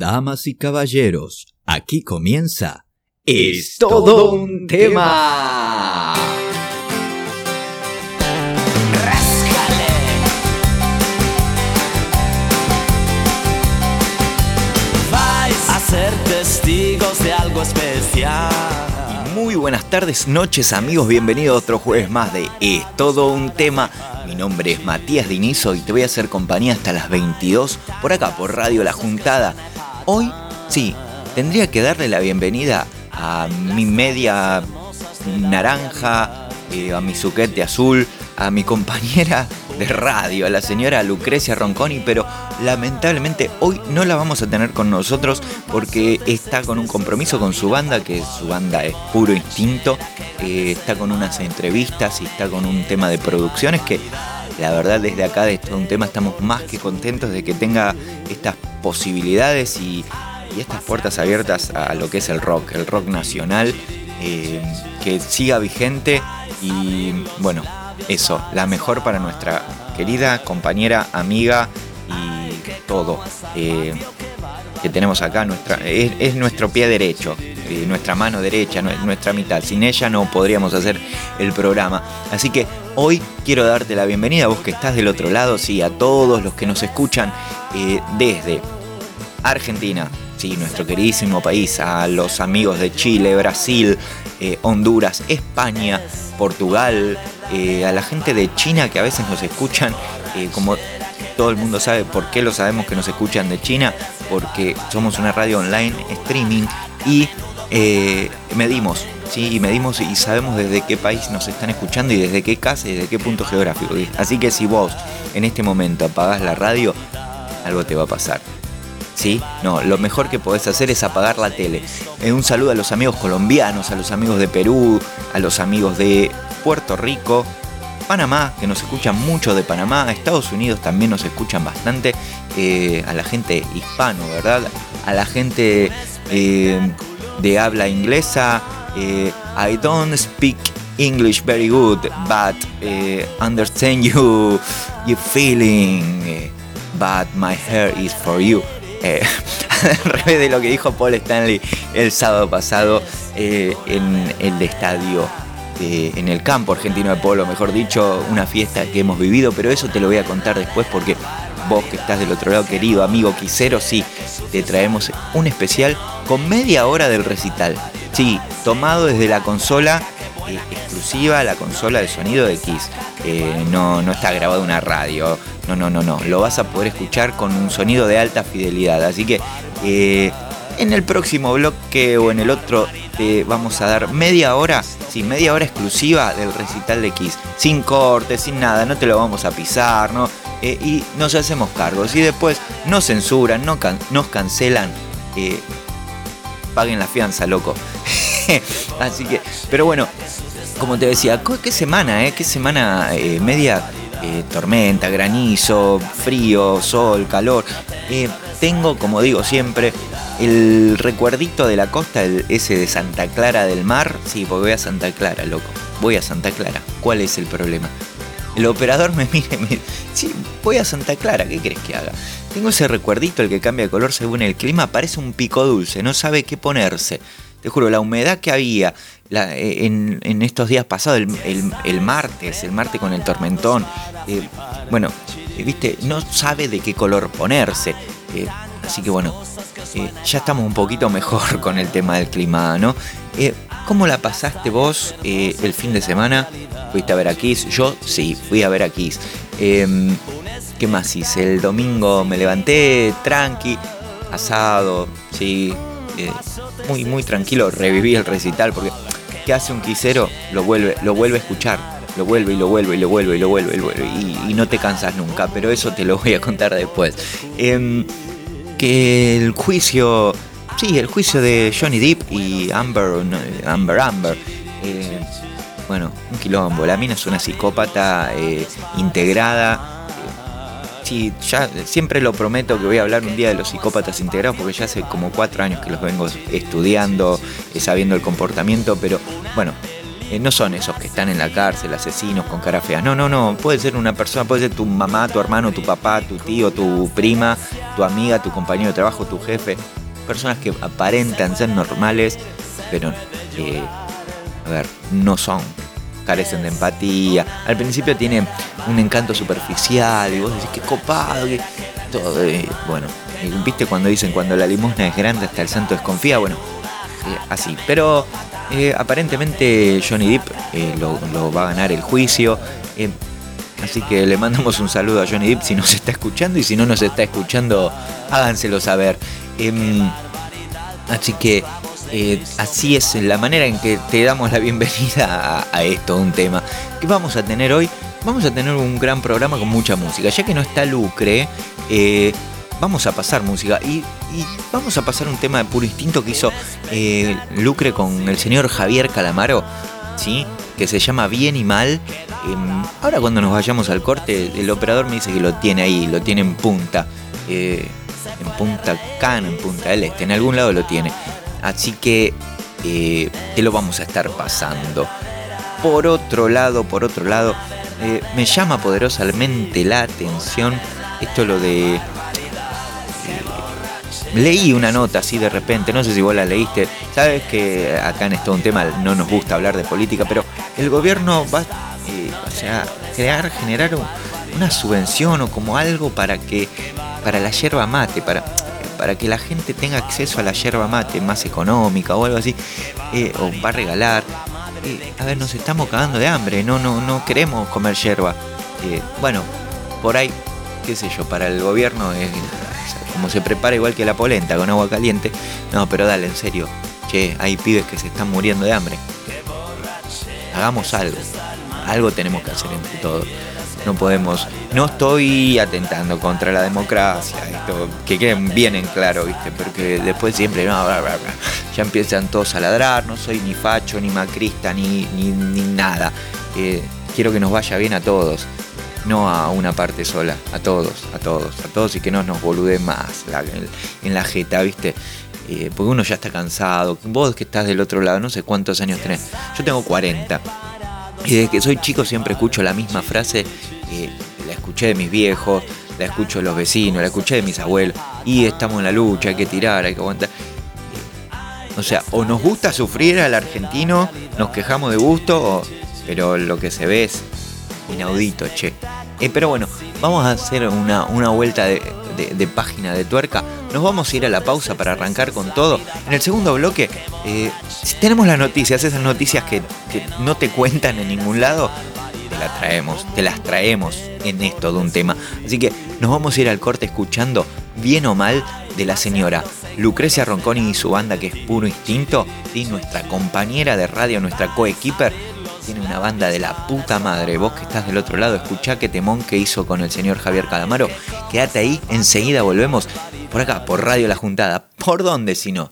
Damas y caballeros, aquí comienza Es todo un tema. Vais a ser testigos de algo especial. Muy buenas tardes, noches amigos, bienvenidos a otro jueves más de Es todo un tema. Mi nombre es Matías Dinizo y te voy a hacer compañía hasta las 22 por acá, por Radio La Juntada. Hoy, sí, tendría que darle la bienvenida a mi media naranja, eh, a mi suquete azul, a mi compañera de radio, a la señora Lucrecia Ronconi, pero lamentablemente hoy no la vamos a tener con nosotros porque está con un compromiso con su banda, que su banda es puro instinto, eh, está con unas entrevistas y está con un tema de producciones que la verdad desde acá de todo un tema estamos más que contentos de que tenga estas posibilidades y, estas puertas abiertas a lo que es el rock, el rock nacional, eh, que siga vigente y bueno, eso, la mejor para nuestra querida compañera, amiga y todo. eh, que tenemos acá nuestra, es, es nuestro pie derecho, nuestra mano derecha, nue- nuestra mitad. Sin ella no podríamos hacer el programa. Así que hoy quiero darte la bienvenida vos que estás del otro lado, sí, a todos los que nos escuchan eh, desde Argentina, sí, nuestro queridísimo país, a los amigos de Chile, Brasil, eh, Honduras, España, Portugal, eh, a la gente de China que a veces nos escuchan, como todo el mundo sabe por qué lo sabemos que nos escuchan de China, porque somos una radio online, streaming, y eh, medimos, ¿sí? Y medimos y sabemos desde qué país nos están escuchando y desde qué casa y desde qué punto geográfico. Así que si vos en este momento apagás la radio, algo te va a pasar. ¿Sí? No, lo mejor que podés hacer es apagar la tele. Eh, un saludo a los amigos colombianos, a los amigos de Perú, a los amigos de Puerto Rico, Panamá, que nos escuchan mucho de Panamá, Estados Unidos también nos escuchan bastante, eh, a la gente hispano, ¿verdad? A la gente eh, de habla inglesa. eh, I don't speak English very good, but eh, understand you, you feeling, eh, but my hair is for you. Eh, al revés de lo que dijo Paul Stanley el sábado pasado en el estadio, en el campo argentino de polo, mejor dicho, una fiesta que hemos vivido, pero eso te lo voy a contar después porque vos que estás del otro lado, querido amigo Quisero, sí, te traemos un especial con media hora del recital. Sí, tomado desde la consola eh, exclusiva, la consola de sonido de Kiss. Eh, no, no está grabado una radio. No, no, no, no. Lo vas a poder escuchar con un sonido de alta fidelidad. Así que eh, en el próximo bloque o en el otro vamos a dar media hora, sí, media hora exclusiva del recital de Kiss. Sin corte, sin nada, no te lo vamos a pisar, ¿no? Eh, y nos hacemos cargos. Y después nos censuran, no nos cancelan. eh, paguen la fianza, loco. Así que, pero bueno, como te decía, qué semana, ¿eh? Qué semana eh, media tormenta, granizo, frío, sol, calor. Tengo, como digo siempre, el recuerdito de la costa, ese de Santa Clara del Mar. Sí, porque voy a Santa Clara, loco. Voy a Santa Clara. ¿Cuál es el problema? El operador me mira y me dice, sí, voy a Santa Clara, ¿qué crees que haga? Tengo ese recuerdito, el que cambia de color según el clima, parece un pico dulce, no sabe qué ponerse. Te juro, la humedad que había eh, en, estos días pasados, el martes, el martes con el tormentón, eh, bueno, eh, viste, no sabe de qué color ponerse. Eh, así que bueno, eh, ya estamos un poquito mejor con el tema del clima, ¿no? Eh, ¿Cómo la pasaste vos eh, el fin de semana? ¿Fuiste a ver a? Yo sí, fui a ver a Kiss. Em, ¿Qué más hice? El domingo me levanté tranqui, asado, sí, eh, muy, muy tranquilo, reviví el recital porque ¿qué hace un quisero? Lo vuelve, lo vuelve a escuchar, lo vuelve y lo vuelve y lo vuelve y lo vuelve y lo y no te cansas nunca, pero eso te lo voy a contar después. Em, que el juicio, sí, el juicio de Johnny Depp y Amber, no, Amber Amber, eh, bueno, un quilombo, la mina es una psicópata eh, integrada. Sí, ya siempre lo prometo que voy a hablar un día de los psicópatas integrados porque ya hace como cuatro años que los vengo estudiando, eh, sabiendo el comportamiento, pero bueno, eh, no son esos que están en la cárcel, asesinos con cara fea. No, no, no. Puede ser una persona, puede ser tu mamá, tu hermano, tu papá, tu tío, tu prima, tu amiga, tu compañero de trabajo, tu jefe. Personas que aparentan ser normales, pero, eh, a ver, no son. Carecen de empatía. Al principio tienen un encanto superficial y vos decís, qué copado, que todo. Eh, bueno, ¿viste cuando dicen cuando la limosna es grande hasta el santo desconfía? Bueno, así. Pero eh, aparentemente Johnny Depp eh, lo, va a ganar el juicio. Eh, así que le mandamos un saludo a Johnny Depp si nos está escuchando y si no nos está escuchando, háganselo saber. Em, así que así es la manera en que te damos la bienvenida a, a, esto, un tema que vamos a tener hoy. Vamos a tener un gran programa con mucha música. Ya que no está Lucre, vamos a pasar música y, vamos a pasar un tema de puro instinto que hizo eh, Lucre con el señor Javier Calamaro, ¿sí? que se llama Bien y Mal. Em, ahora cuando nos vayamos al corte, el operador me dice que lo tiene ahí, lo tiene en punta, eh, en punta Cana, en punta del Este, en algún lado lo tiene. Así que eh, te lo vamos a estar pasando. Por otro lado, por otro lado, me llama poderosamente la atención esto lo de leí una nota así de repente, no sé si vos la leíste, sabes que acá en esto un tema no nos gusta hablar de política, pero el gobierno va eh, a crear, generar una subvención o como algo para que para la yerba mate, para, para que la gente tenga acceso a la yerba mate más económica o algo así, eh, o va a regalar. Eh, a ver, nos estamos cagando de hambre, no, no, no queremos comer yerba. bueno, por ahí, qué sé yo, para el gobierno es como se prepara igual que la polenta con agua caliente. No, pero dale, en serio. Che, hay pibes que se están muriendo de hambre. Hagamos algo. Algo tenemos que hacer entre todos. No podemos. No estoy atentando contra la democracia, esto, que queden bien en claro, ¿viste? Porque después siempre ya empiezan todos a ladrar. No soy ni facho, ni macrista, ni, ni, nada. Eh, quiero que nos vaya bien a todos no a una parte sola, a todos, a todos, a todos y que no nos bolude más en la jeta, ¿viste? Eh, porque uno ya está cansado. Vos que estás del otro lado, no sé cuántos años tenés. Yo tengo 40. Y desde que soy chico siempre escucho la misma frase. Eh, la escuché de mis viejos, la escucho de los vecinos, la escuché de mis abuelos. Y estamos en la lucha, hay que tirar, hay que aguantar. O sea, o nos gusta sufrir al argentino, nos quejamos de gusto, pero lo que se ve es inaudito, che. Eh, pero bueno, vamos a hacer una, vuelta de, página de tuerca. Nos vamos a ir a la pausa para arrancar con todo. En el segundo bloque eh, tenemos las noticias, esas noticias que, no te cuentan en ningún lado, te las traemos, te las traemos en esto de un tema. Así que nos vamos a ir al corte escuchando bien o mal de la señora Lucrecia Ronconi y su banda que es puro instinto y nuestra compañera de radio, nuestra coequiper tiene una banda de la puta madre. Vos que estás del otro lado, escuchá qué temón que hizo con el señor Javier Calamaro. Quédate ahí, enseguida volvemos por acá, por Radio La Juntada. ¿Por dónde si no?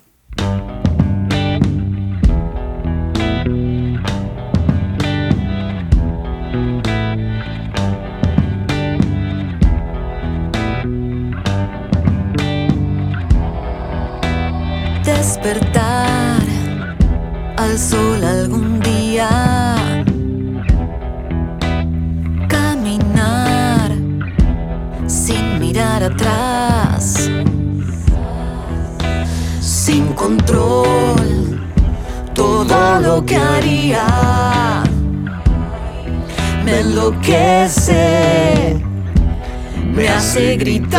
Despertar al sol algún día sin control, todo lo que haría me enloquece, me hace gritar.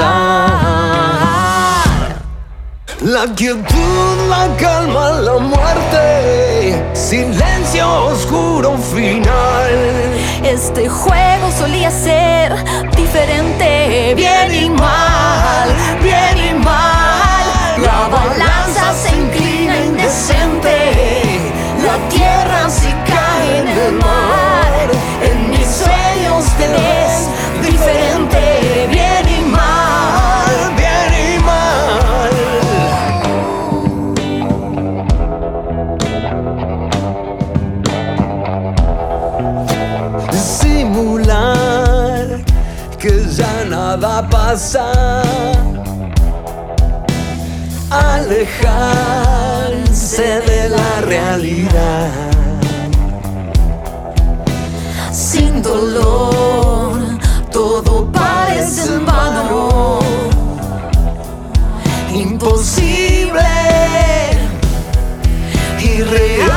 La quietud, la calma, la muerte, silencio oscuro final. Este juego solía ser diferente, bien y mal, bien y mal. La balanza se inclina indecente, la tierra se cae en el mar. En mis sueños te nada pasa. Alejarse de la realidad sin dolor, todo parece en vano. Imposible, irreal.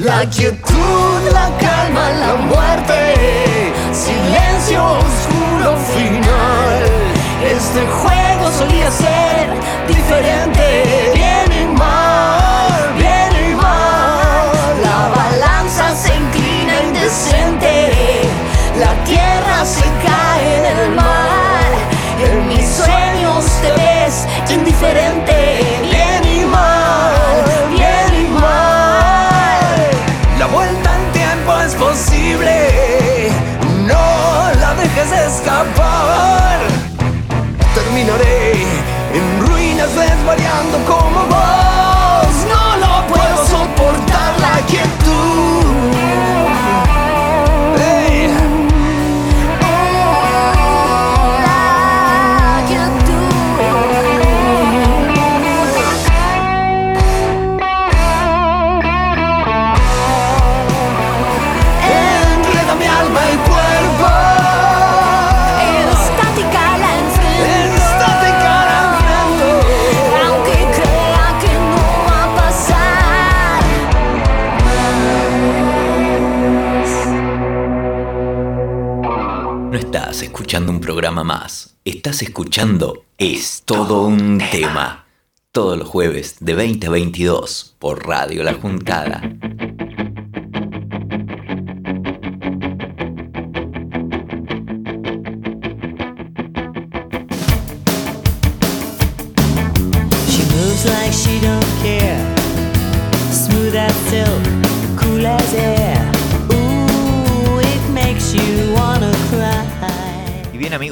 La quietud, la calma, la muerte, silencio oscuro final. Este juego solía más, estás escuchando Es todo un tema. Todos los jueves de 20 a 22 por Radio La Juntada.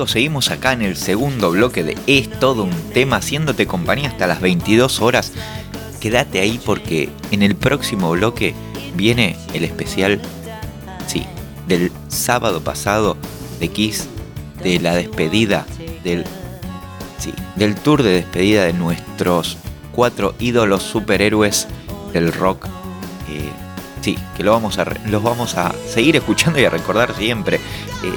Seguimos acá en el segundo bloque de Es todo un tema, haciéndote compañía hasta las 22 horas. Quédate ahí porque en el próximo bloque viene el especial, sí, del sábado pasado de Kiss, de la despedida del, sí, del tour de despedida de nuestros cuatro ídolos superhéroes del rock. eh, sí, que lo vamos a, los vamos a seguir escuchando y a recordar siempre eh,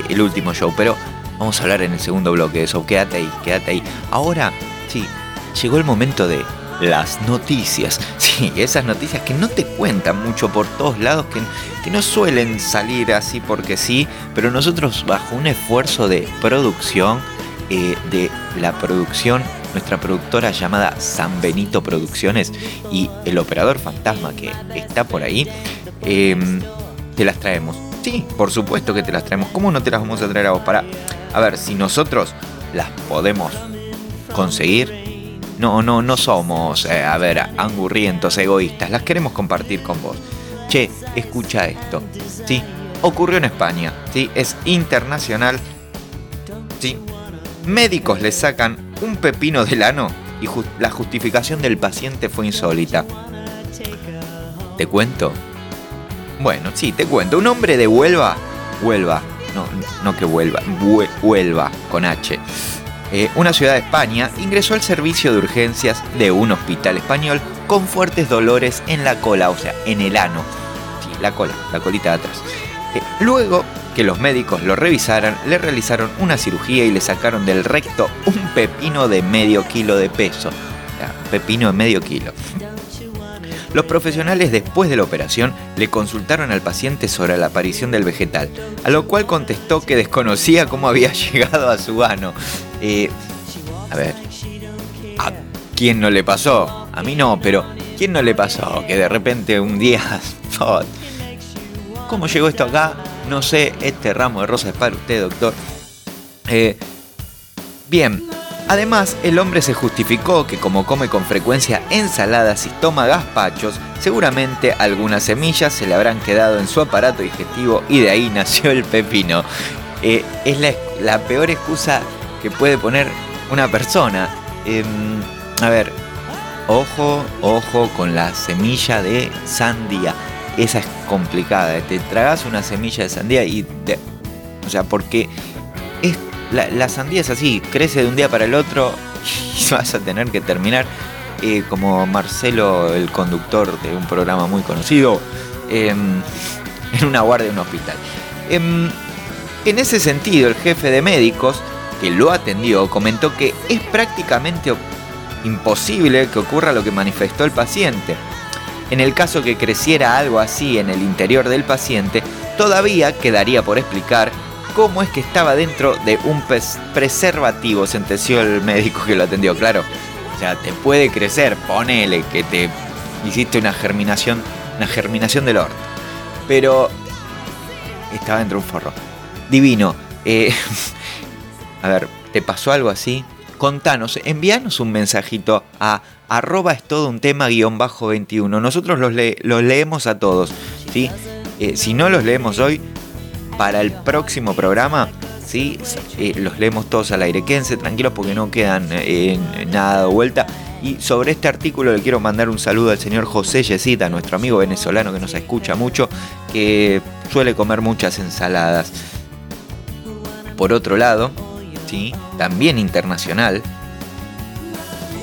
el último show, pero vamos a hablar en el segundo bloque de eso. Quédate ahí, quédate ahí. Ahora, sí, llegó el momento de las noticias. Sí, esas noticias que no te cuentan mucho por todos lados, que, que no suelen salir así porque sí, pero nosotros bajo un esfuerzo de producción, eh, de la producción, nuestra productora llamada San Benito Producciones y el operador fantasma que está por ahí, eh, te las traemos. Sí, por supuesto que te las traemos. ¿Cómo no te las vamos a traer a vos? Para, a ver, si nosotros las podemos conseguir, no, no, no somos, eh, a ver, angurrientos, egoístas, las queremos compartir con vos. Che, escucha esto, ¿sí? Ocurrió en España, ¿sí? Es internacional, ¿sí? Médicos le sacan un pepino del ano y la justificación del paciente fue insólita. ¿Te cuento? Bueno, sí, te cuento. Un hombre de Huelva, Huelva, no, no que Huelva, Hue- Huelva, con H, eh, una ciudad de España, ingresó al servicio de urgencias de un hospital español con fuertes dolores en la cola, o sea, en el ano. Sí, la cola, la colita de atrás. Eh, luego que los médicos lo revisaran, le realizaron una cirugía y le sacaron del recto un pepino de medio kilo de peso. O sea, pepino de medio kilo. Los profesionales después de la operación le consultaron al paciente sobre la aparición del vegetal, a lo cual contestó que desconocía cómo había llegado a su ano. Eh, a ver, ¿a quién no le pasó? A mí no, pero ¿quién no le pasó? Que de repente un día... ¿Cómo llegó esto acá? No sé, este ramo de rosa es para usted, doctor. Eh, bien, además el hombre se justificó que como come con frecuencia ensaladas y toma gazpachos, seguramente algunas semillas se le habrán quedado en su aparato digestivo y de ahí nació el pepino. Eh, es la, peor excusa que puede poner una persona. Em, a ver, ojo, ojo con la semilla de sandía. Esa es complicada. Te tragas una semilla de sandía y... te- o sea, porque es, la, sandía es así, crece de un día para el otro y vas a tener que terminar eh, como Marcelo, el conductor de un programa muy conocido. em, en una guardia de un hospital. Em, en ese sentido, el jefe de médicos que lo atendió comentó que es prácticamente imposible que ocurra lo que manifestó el paciente. En el caso que creciera algo así en el interior del paciente, todavía quedaría por explicar cómo es que estaba dentro de un preservativo, sentenció el médico que lo atendió, claro. O sea, te puede crecer, ponele que te hiciste una germinación, una germinación del orto. Pero estaba dentro de un forro. Divino. eh, a ver, ¿te pasó algo así? Contanos, envíanos un mensajito a arroba es todo un tema guion bajo 21. Nosotros los leemos a todos. ¿sí? Eh, si no los leemos hoy, para el próximo programa, ¿sí? Eh, los leemos todos al aire. Quédense tranquilos porque no quedan eh, nada de vuelta. Y sobre este artículo le quiero mandar un saludo al señor José Yesita, nuestro amigo venezolano que nos escucha mucho, que suele comer muchas ensaladas. Por otro lado, ¿sí? también internacional,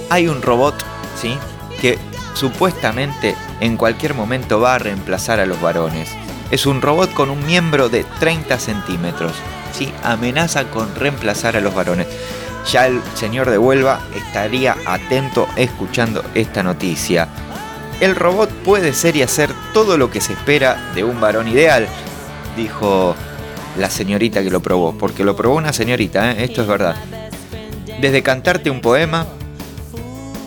hay un robot ¿sí? que supuestamente en cualquier momento va a reemplazar a los varones. Es un robot con un miembro de 30 centímetros. ¿sí? Amenaza con reemplazar a los varones. Ya el señor de Huelva estaría atento escuchando esta noticia. El robot puede ser y hacer todo lo que se espera de un varón ideal, dijo la señorita que lo probó, porque lo probó una señorita, ¿eh? esto es verdad. Desde cantarte un poema,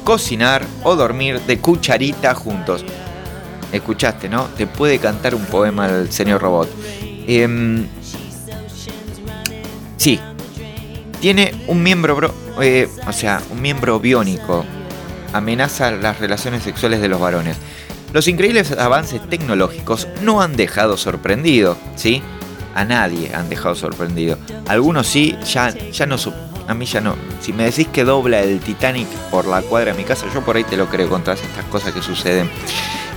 cocinar o dormir de cucharita juntos. Escuchaste, ¿no? Te puede cantar un poema el señor robot. Em, sí. Tiene un miembro, bro- eh, o sea, un miembro biónico. Amenaza las relaciones sexuales de los varones. Los increíbles avances tecnológicos no han dejado sorprendido, ¿sí? A nadie han dejado sorprendido. Algunos sí, ya, ya no... A mí ya no. Si me decís que dobla el Titanic por la cuadra de mi casa, yo por ahí te lo creo con todas estas cosas que suceden.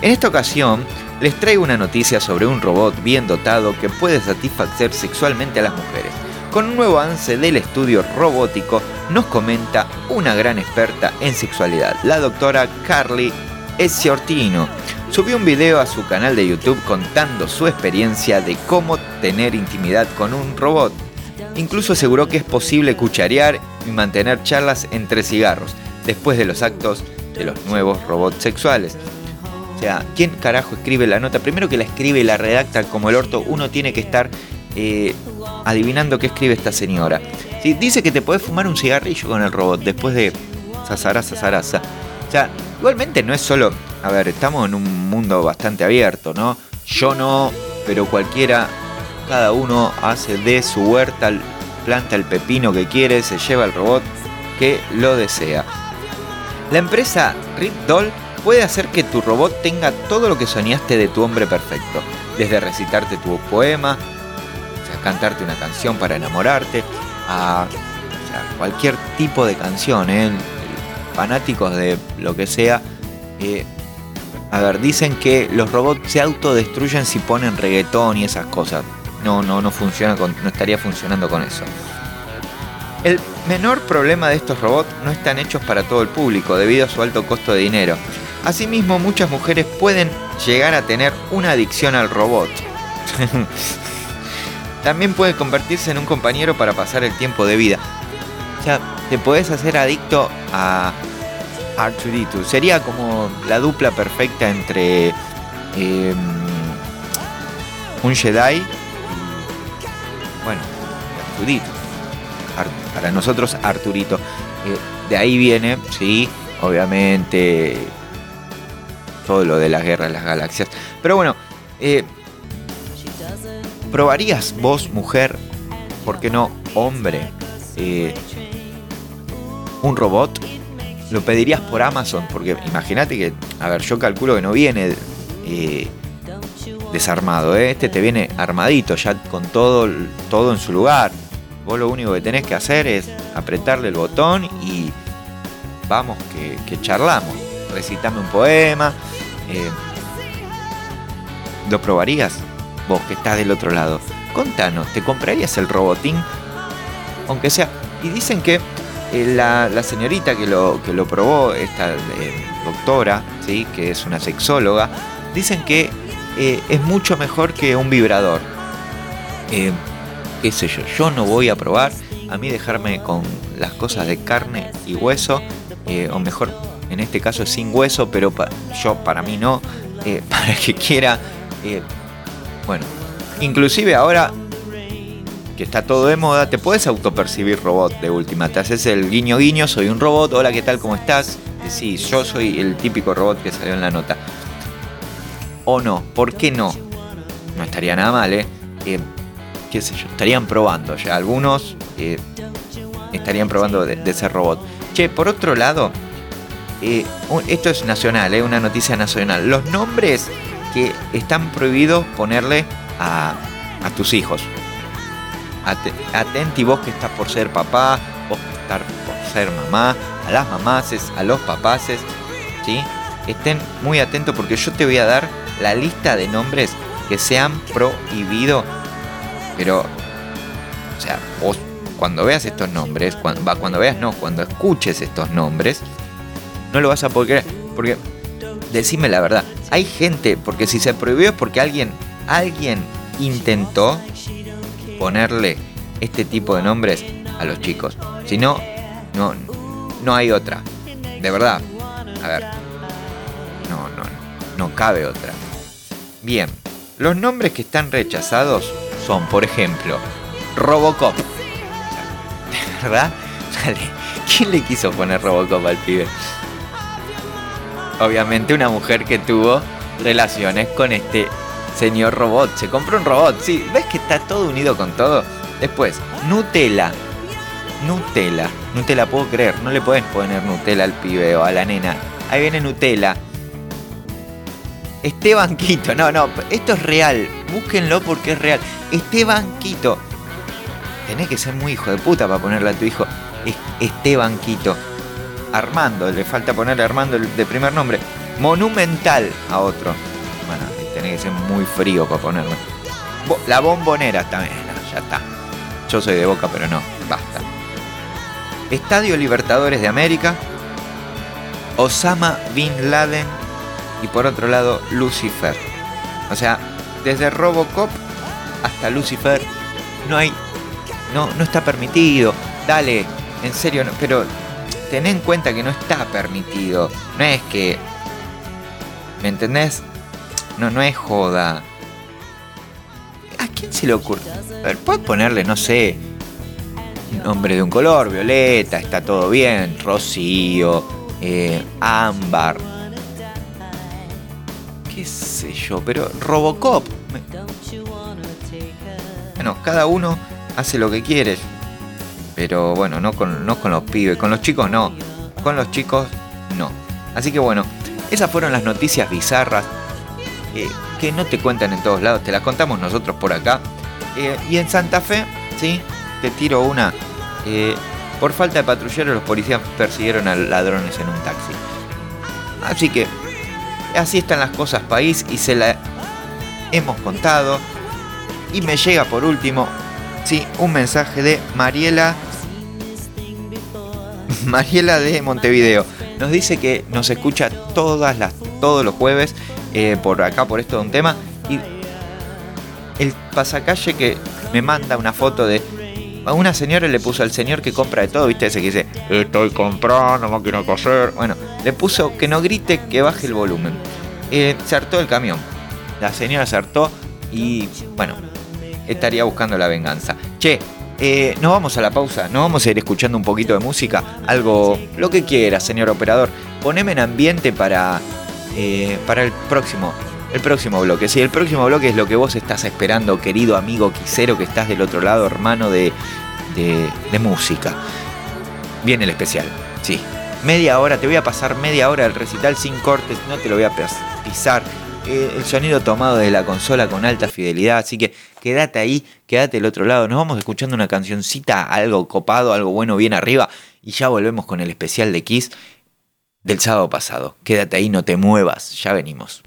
En esta ocasión, les traigo una noticia sobre un robot bien dotado que puede satisfacer sexualmente a las mujeres. Con un nuevo avance del estudio robótico, nos comenta una gran experta en sexualidad, la doctora Carly Esiortino. Subió un video a su canal de YouTube contando su experiencia de cómo tener intimidad con un robot. Incluso aseguró que es posible cucharear y mantener charlas entre cigarros después de los actos de los nuevos robots sexuales. O sea, ¿quién carajo escribe la nota? Primero que la escribe y la redacta como el orto, uno tiene que estar eh, adivinando qué escribe esta señora. Sí, dice que te podés fumar un cigarrillo con el robot después de sasaraza, zaraza. O sea, igualmente no es solo. A ver, estamos en un mundo bastante abierto, ¿no? Yo no, pero cualquiera, cada uno hace de su huerta, planta el pepino que quiere, se lleva el robot que lo desea. La empresa Rip Doll puede hacer que tu robot tenga todo lo que soñaste de tu hombre perfecto, desde recitarte tu poema, o cantarte una canción para enamorarte, a cualquier tipo de canción, ¿eh? fanáticos de lo que sea. eh, a ver, dicen que los robots se autodestruyen si ponen reggaetón y esas cosas. No, no, no funciona con, no estaría funcionando con eso. El menor problema de estos robots no están hechos para todo el público debido a su alto costo de dinero. Asimismo, muchas mujeres pueden llegar a tener una adicción al robot. También puede convertirse en un compañero para pasar el tiempo de vida. O sea, te podés hacer adicto a Arturito. Sería como la dupla perfecta entre eh, un Jedi bueno, Arturito. Ar- para nosotros, Arturito. Eh, de ahí viene, sí, obviamente, todo lo de la guerra de las galaxias. Pero bueno, eh, ¿probarías vos, mujer, por qué no, hombre, eh, un robot? ¿Lo pedirías por Amazon? Porque imagínate que, a ver, yo calculo que no viene desarmado, este te viene armadito, ya con todo, todo en su lugar. Vos lo único que tenés que hacer es apretarle el botón y vamos que, que charlamos. Recitame un poema. eh, ¿Lo probarías? Vos que estás del otro lado. Contanos, ¿te comprarías el robotín? Aunque sea. Y dicen que eh, la, la señorita que lo, que lo probó, esta eh, doctora, ¿sí? que es una sexóloga, dicen que eh, es mucho mejor que un vibrador. Eh, qué sé yo, yo no voy a probar. A mí dejarme con las cosas de carne y hueso, eh, o mejor, en este caso sin hueso, pero yo para mí no, eh, para el que quiera. bueno, inclusive ahora que está todo de moda, te puedes autopercibir robot de última. Te haces el guiño guiño, soy un robot, hola, ¿qué tal? ¿Cómo estás? Sí, yo soy el típico robot que salió en la nota. O no, ¿por qué no? No estaría nada mal, ¿eh? Eh, qué sé yo, estarían probando ya. Algunos eh, estarían probando de, de ser robot. Che, por otro lado, eh, esto es nacional, ¿eh? una noticia nacional. Los nombres que están prohibidos ponerle a, tus hijos. Ate- Atenti vos que estás por ser papá, vos que estás por ser mamá, a las mamaces, a los papaces, ¿sí? Estén muy atentos porque yo te voy a dar la lista de nombres que se han prohibido. Pero, o sea, cuando veas estos nombres, cuando, va, cuando veas no, cuando escuches estos nombres, no lo vas a poder. Porque, decime la verdad, hay gente, porque si se prohibió es porque alguien, alguien intentó ponerle este tipo de nombres a los chicos. Si no, no, no hay otra. De verdad. A ver. No, no, no cabe otra. Bien. Los nombres que están rechazados son, por ejemplo, Robocop. ¿De verdad? Dale. ¿Quién le quiso poner Robocop al pibe? Obviamente una mujer que tuvo relaciones con este señor robot. Se compró un robot, sí. ¿Ves que está todo unido con todo? Después, Nutella. Nutella. Nutella, puedo creer. No le puedes poner Nutella al pibe o a la nena. Ahí viene Nutella. Esteban Quito. No, no. Esto es real. Búsquenlo porque es real. Esteban Quito. Tenés que ser muy hijo de puta para ponerle a tu hijo Es- Esteban Quito. Armando. Le falta ponerle Armando de primer nombre. Monumental a otro. Bueno, tenés que ser muy frío para ponerlo. La bombonera también. no, ya está. Yo soy de boca, pero no. Basta. Estadio Libertadores de América. Osama Bin Laden. Y por otro lado, Lucifer. O sea, desde Robocop hasta Lucifer. No hay. No, no está permitido. Dale, en serio, no- pero ten en cuenta que no está permitido. No es que. ¿Me entendés? No, no es joda. ¿A quién se le ocurre? A ver, puedes ponerle, no sé, nombre de un color, violeta, está todo bien, rocío, eh, ámbar, qué sé yo, pero Robocop. Bueno, cada uno hace lo que quiere, pero bueno, no con, no con los pibes, con los chicos no, con los chicos no. Así que bueno, esas fueron las noticias bizarras eh, que no te cuentan en todos lados, te las contamos nosotros por acá. Eh, y en Santa Fe, ¿sí? Te tiro una. eh, por falta de patrulleros, los policías persiguieron a ladrones en un taxi. Así que, así están las cosas, país, y se la hemos contado. Y me llega por último, sí, un mensaje de Mariela. Mariela de Montevideo. Nos dice que nos escucha todas las, todos los jueves eh, por acá, por esto de un tema. Y el pasacalle que me manda una foto de. A una señora le puso al señor que compra de todo, ¿viste? Ese que dice, estoy comprando máquina de coser. Bueno, le puso que no grite, que baje el volumen. Eh, se hartó el camión. La señora se hartó y, bueno, estaría buscando la venganza. Che, eh, nos vamos a la pausa, nos vamos a ir escuchando un poquito de música, algo, lo que quiera, señor operador. Poneme en ambiente para, eh, para el próximo, el próximo bloque. Sí, el próximo bloque es lo que vos estás esperando, querido amigo quisero que estás del otro lado, hermano de, de, de música. Viene el especial, sí. Media hora, te voy a pasar media hora del recital sin cortes, no te lo voy a pis- pisar. Eh, el sonido tomado de la consola con alta fidelidad, así que quédate ahí, quédate del otro lado. Nos vamos escuchando una cancioncita, algo copado, algo bueno, bien arriba, y ya volvemos con el especial de Kiss del sábado pasado. Quédate ahí, no te muevas, ya venimos.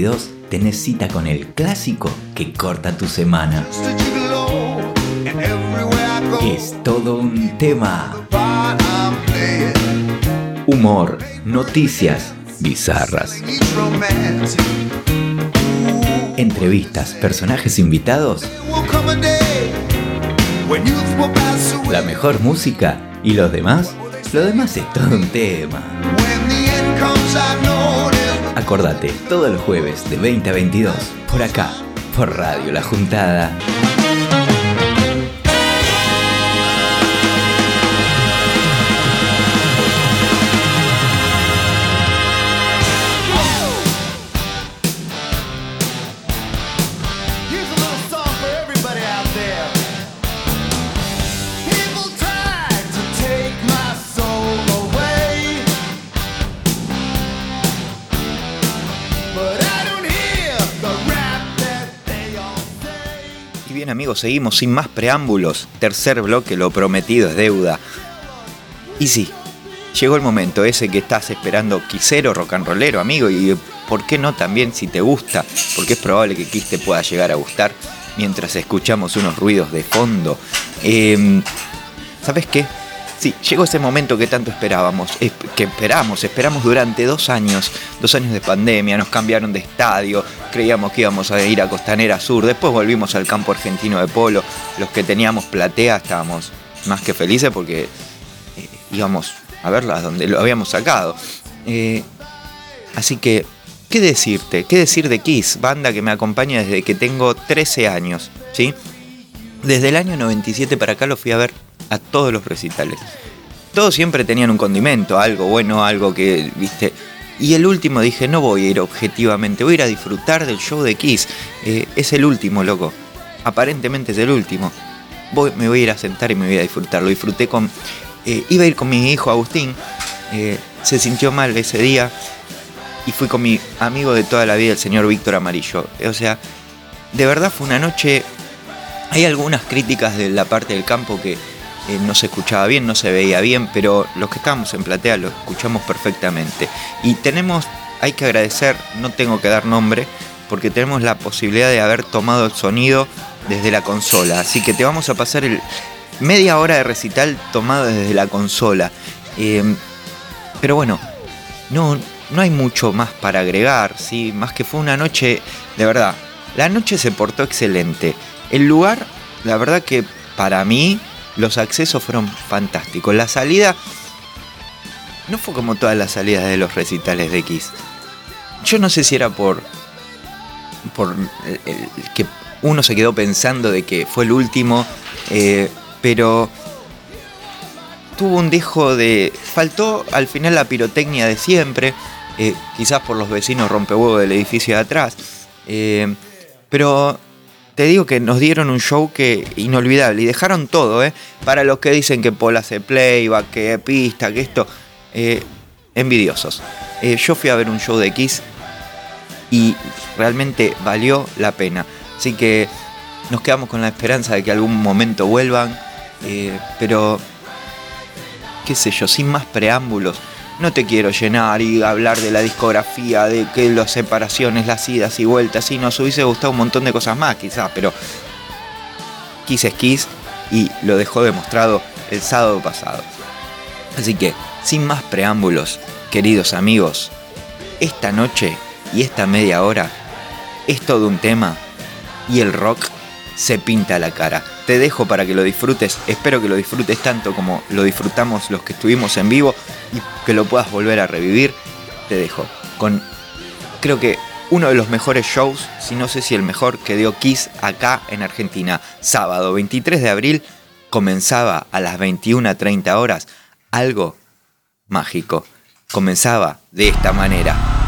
20 a 22 tenés cita con el clásico que corta tu semana. Es todo un tema. Humor, noticias bizarras, entrevistas, personajes invitados, la mejor música y los demás. Lo demás es todo un tema. Acordate, todos los jueves de 20 a 22, por acá, por Radio La Juntada. Seguimos sin más preámbulos. Tercer bloque, lo prometido es deuda. Y sí, llegó el momento ese que estás esperando, quisero, rock and rollero, amigo, y por qué no también si te gusta, porque es probable que Kiss te pueda llegar a gustar mientras escuchamos unos ruidos de fondo. Eh, ¿Sabes qué? Sí, llegó ese momento que tanto esperábamos, es- que esperamos, esperamos durante dos años, dos años de pandemia, nos cambiaron de estadio, creíamos que íbamos a ir a Costanera Sur, después volvimos al campo argentino de polo, los que teníamos platea estábamos más que felices porque eh, íbamos a verlas donde lo habíamos sacado. Eh, así que, ¿qué decirte? ¿Qué decir de Kiss? Banda que me acompaña desde que tengo 13 años, ¿sí? Desde el año 97 para acá lo fui a ver a todos los recitales. Todos siempre tenían un condimento, algo bueno, algo que, viste. Y el último dije, no voy a ir objetivamente, voy a ir a disfrutar del show de Kiss. Eh, es el último, loco. Aparentemente es el último. Voy, me voy a ir a sentar y me voy a disfrutar. Lo disfruté con... eh, iba a ir con mi hijo Agustín. eh, se sintió mal ese día. Y fui con mi amigo de toda la vida, el señor Víctor Amarillo. O sea, de verdad fue una noche hay algunas críticas de la parte del campo que eh, no se escuchaba bien, no se veía bien, pero los que estábamos en platea lo escuchamos perfectamente. Y tenemos, hay que agradecer, no tengo que dar nombre, porque tenemos la posibilidad de haber tomado el sonido desde la consola. Así que te vamos a pasar el media hora de recital tomado desde la consola. Eh, pero bueno, no, no hay mucho más para agregar, ¿sí? Más que fue una noche, de verdad, la noche se portó excelente. El lugar, la verdad que para mí, los accesos fueron fantásticos. La salida no fue como todas las salidas de los recitales de X. Yo no sé si era por, por el- el- que uno se quedó pensando de que fue el último, eh, pero tuvo un dejo de... Faltó al final la pirotecnia de siempre, eh, quizás por los vecinos rompehuevos del edificio de atrás, eh, pero te digo que nos dieron un show que inolvidable y dejaron todo, ¿eh? Para los que dicen que Paul hace playback, que pista, que esto, eh, envidiosos. Eh, yo fui a ver un show de Kiss y realmente valió la pena. Así que nos quedamos con la esperanza de que algún momento vuelvan, eh, pero qué sé yo, sin más preámbulos. No te quiero llenar y hablar de la discografía, de que las separaciones, las idas y vueltas. Sí, nos hubiese gustado un montón de cosas más, quizás, pero Kiss es Kiss y lo dejó demostrado el sábado pasado. Así que, sin más preámbulos, queridos amigos, esta noche y esta media hora es todo un tema y el rock se pinta la cara. Te dejo para que lo disfrutes, espero que lo disfrutes tanto como lo disfrutamos los que estuvimos en vivo y que lo puedas volver a revivir. Te dejo con, creo que uno de los mejores shows, si no sé si el mejor, que dio Kiss acá en Argentina. Sábado 23 de abril comenzaba a las 21.30 horas algo mágico. Comenzaba de esta manera.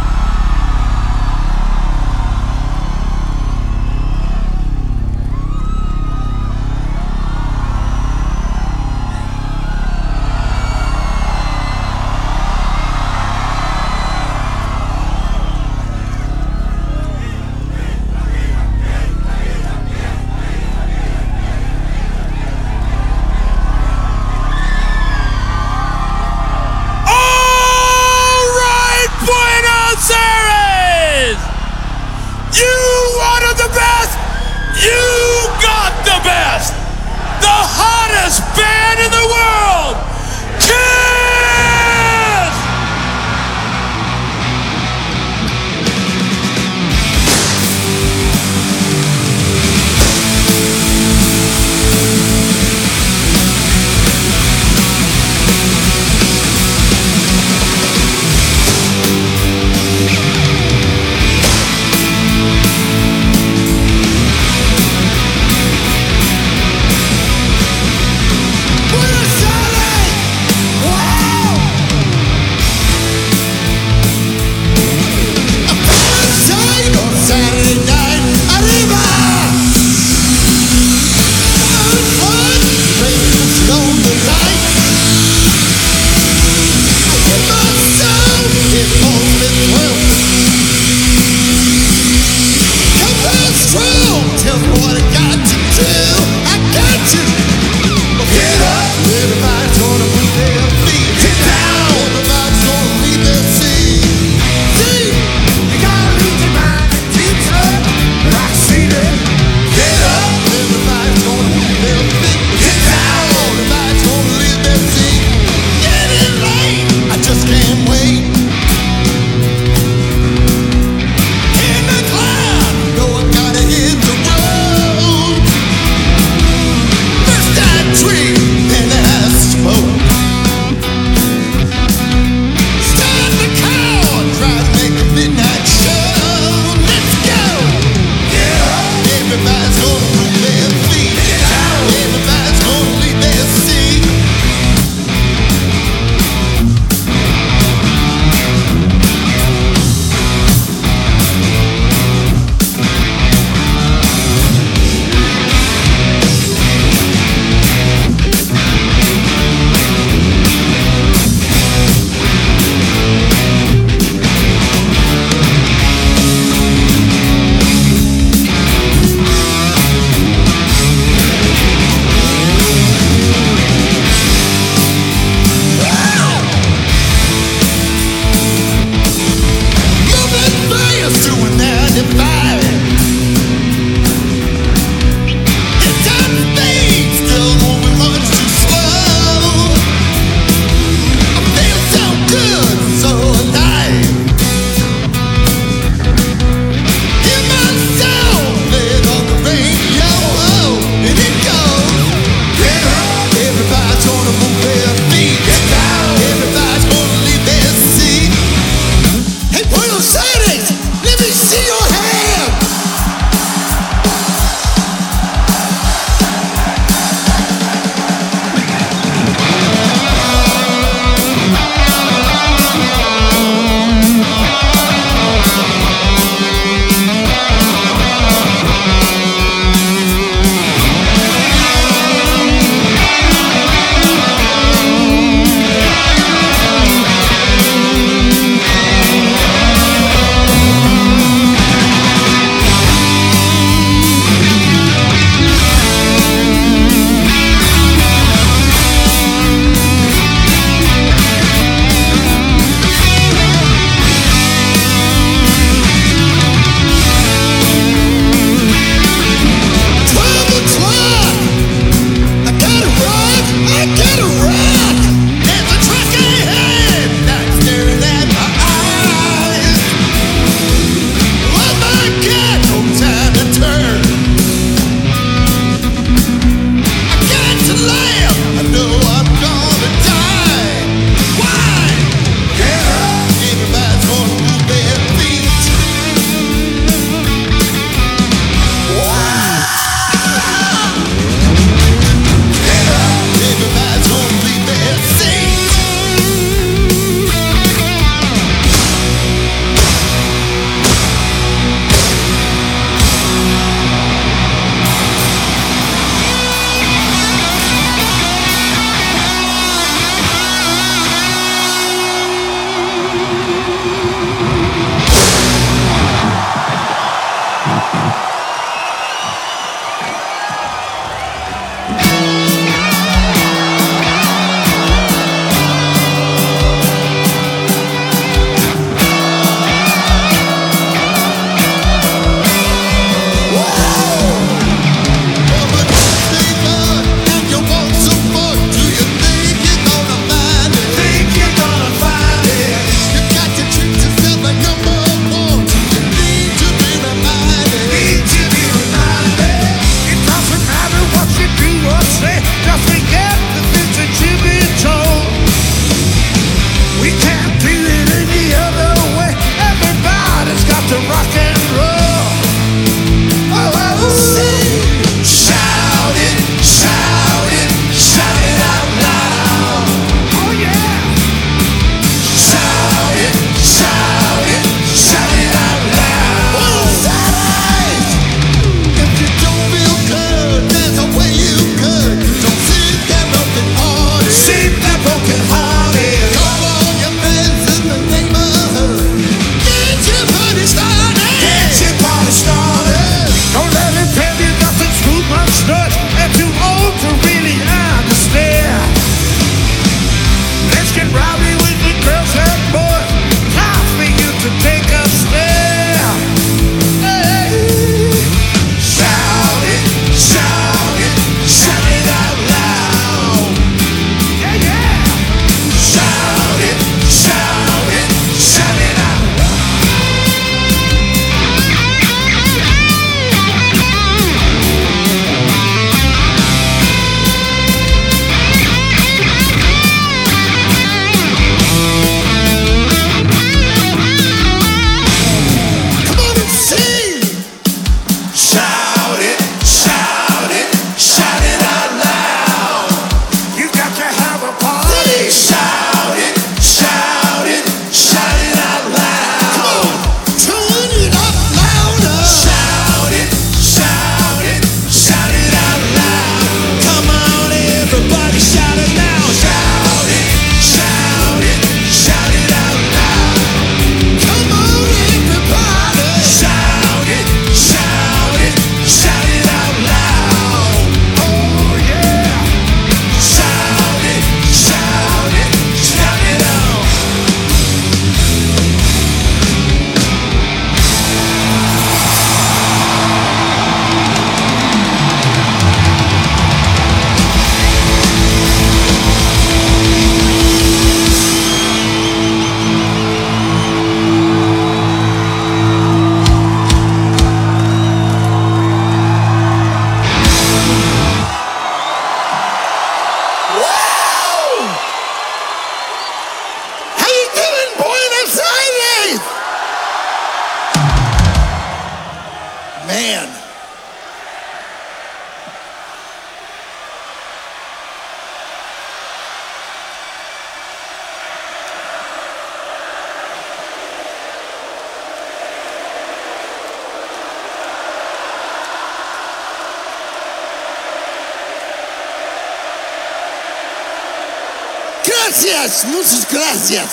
Gracias, muchas gracias.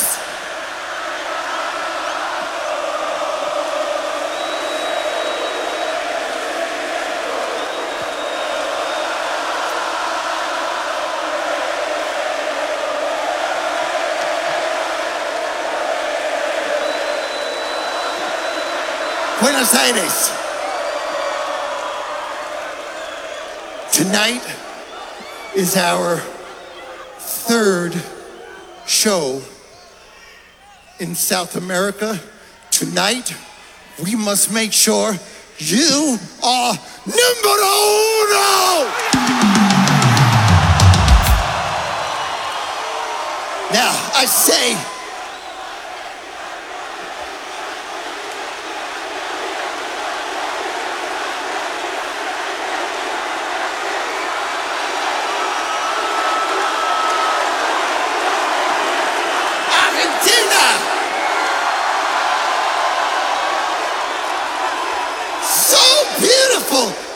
Buenos Aires. Tonight is our third show in South America. Tonight, we must make sure you are number uno. Now, I say,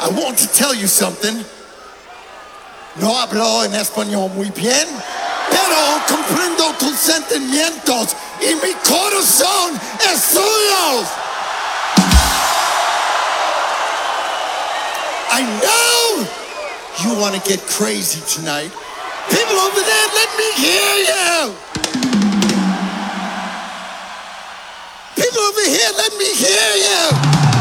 I want to tell you something. No hablo en español muy bien, pero comprendo tus sentimientos y mi corazón es suyo. I know you want to get crazy tonight. People over there, let me hear you. People over here, let me hear you.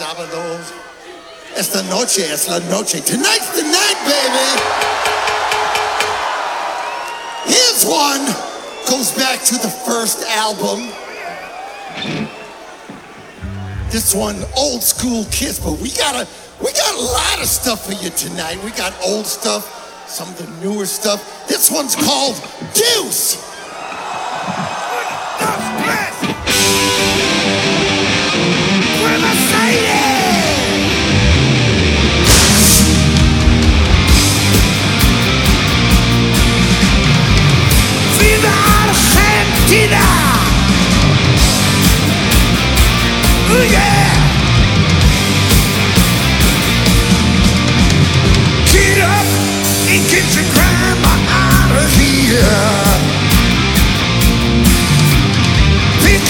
Sábados. Esta noche es la noche. Tonight's the night, baby. Here's one. Goes back to the first album. This one, old school kiss, but we got a we got a lot of stuff for you tonight. We got old stuff, some of the newer stuff. This one's called Deuce. Yeah! Get your grandma out of here. Pick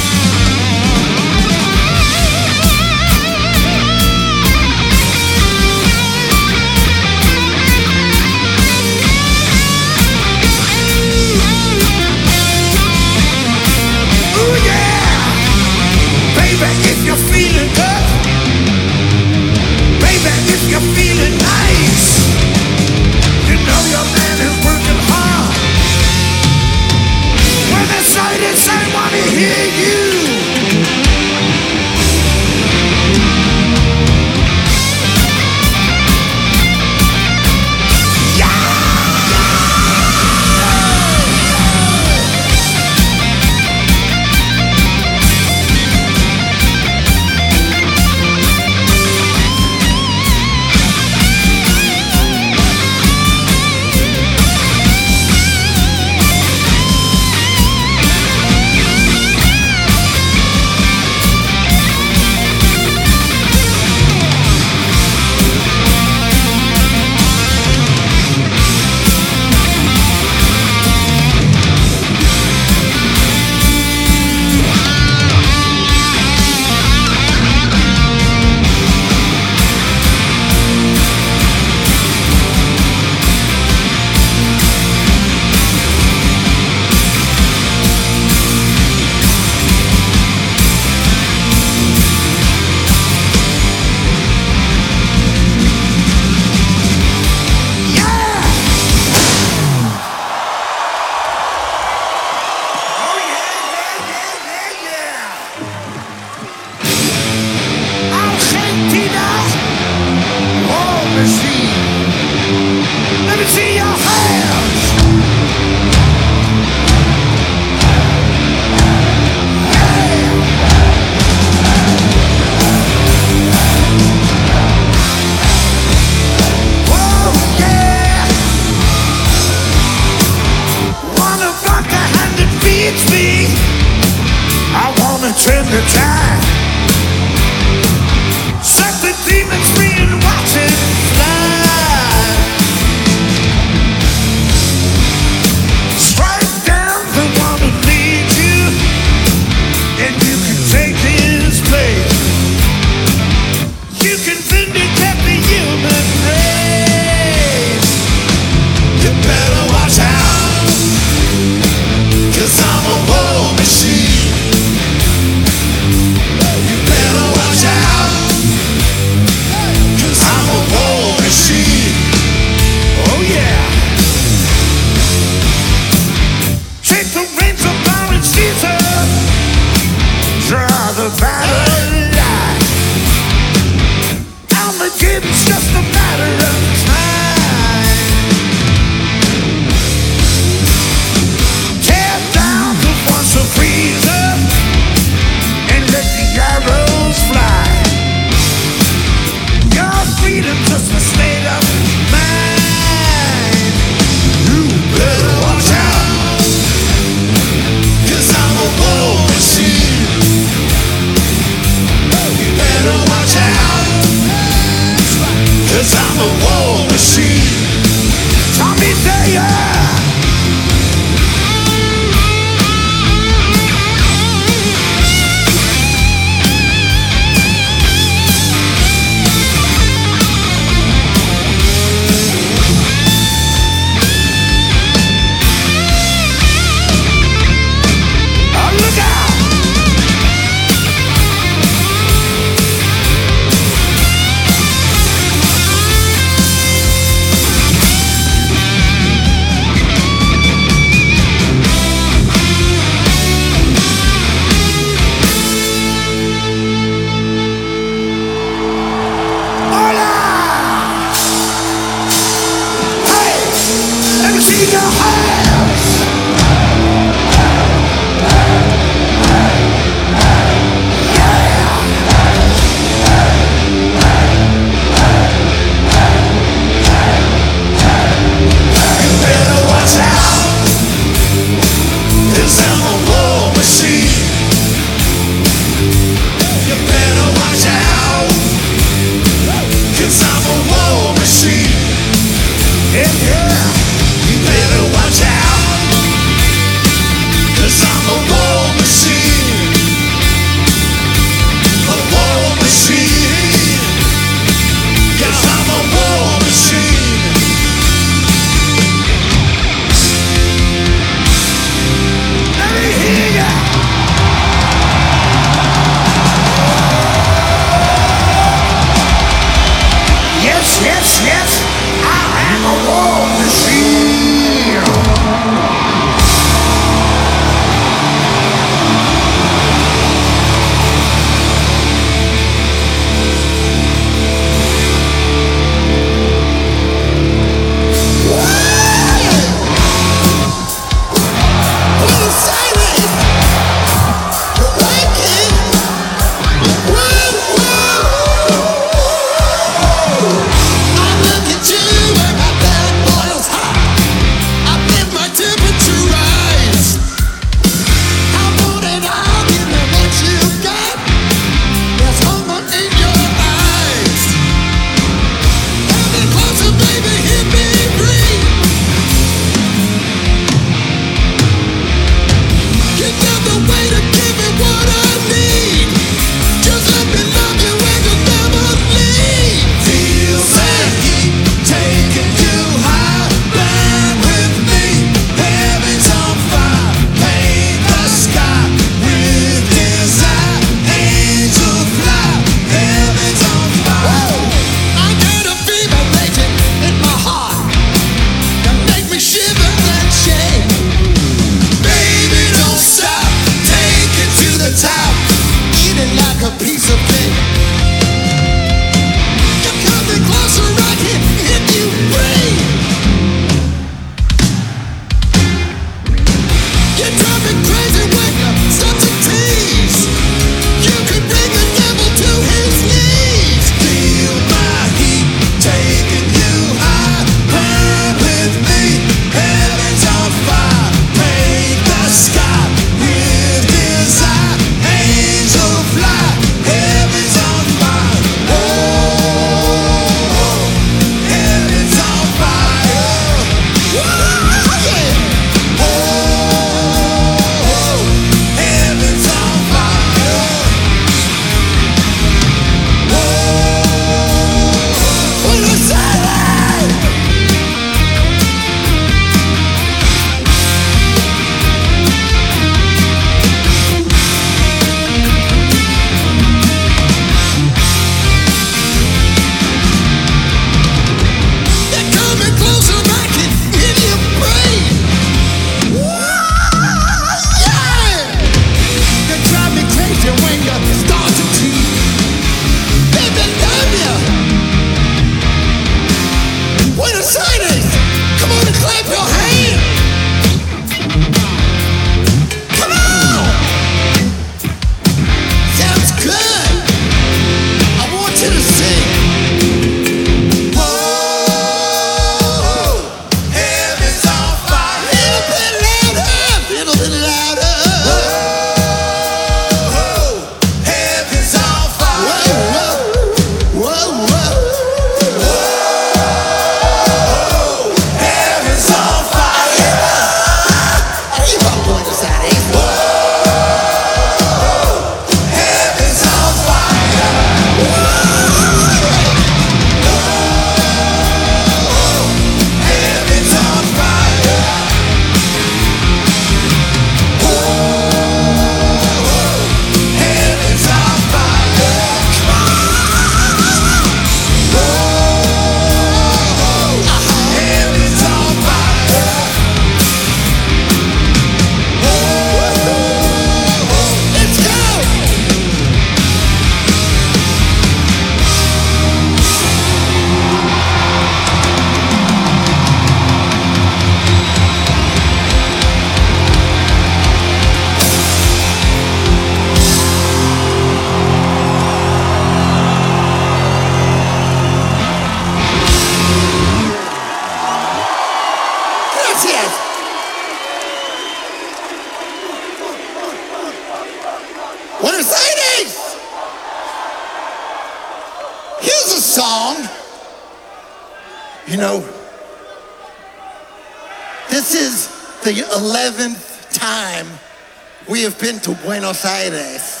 to Buenos Aires.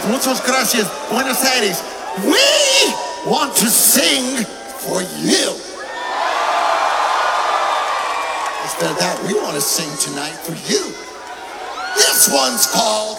Gracias, muchas gracias, Buenos Aires. We want to sing for you. Instead of that, we want to sing tonight for you. This one's called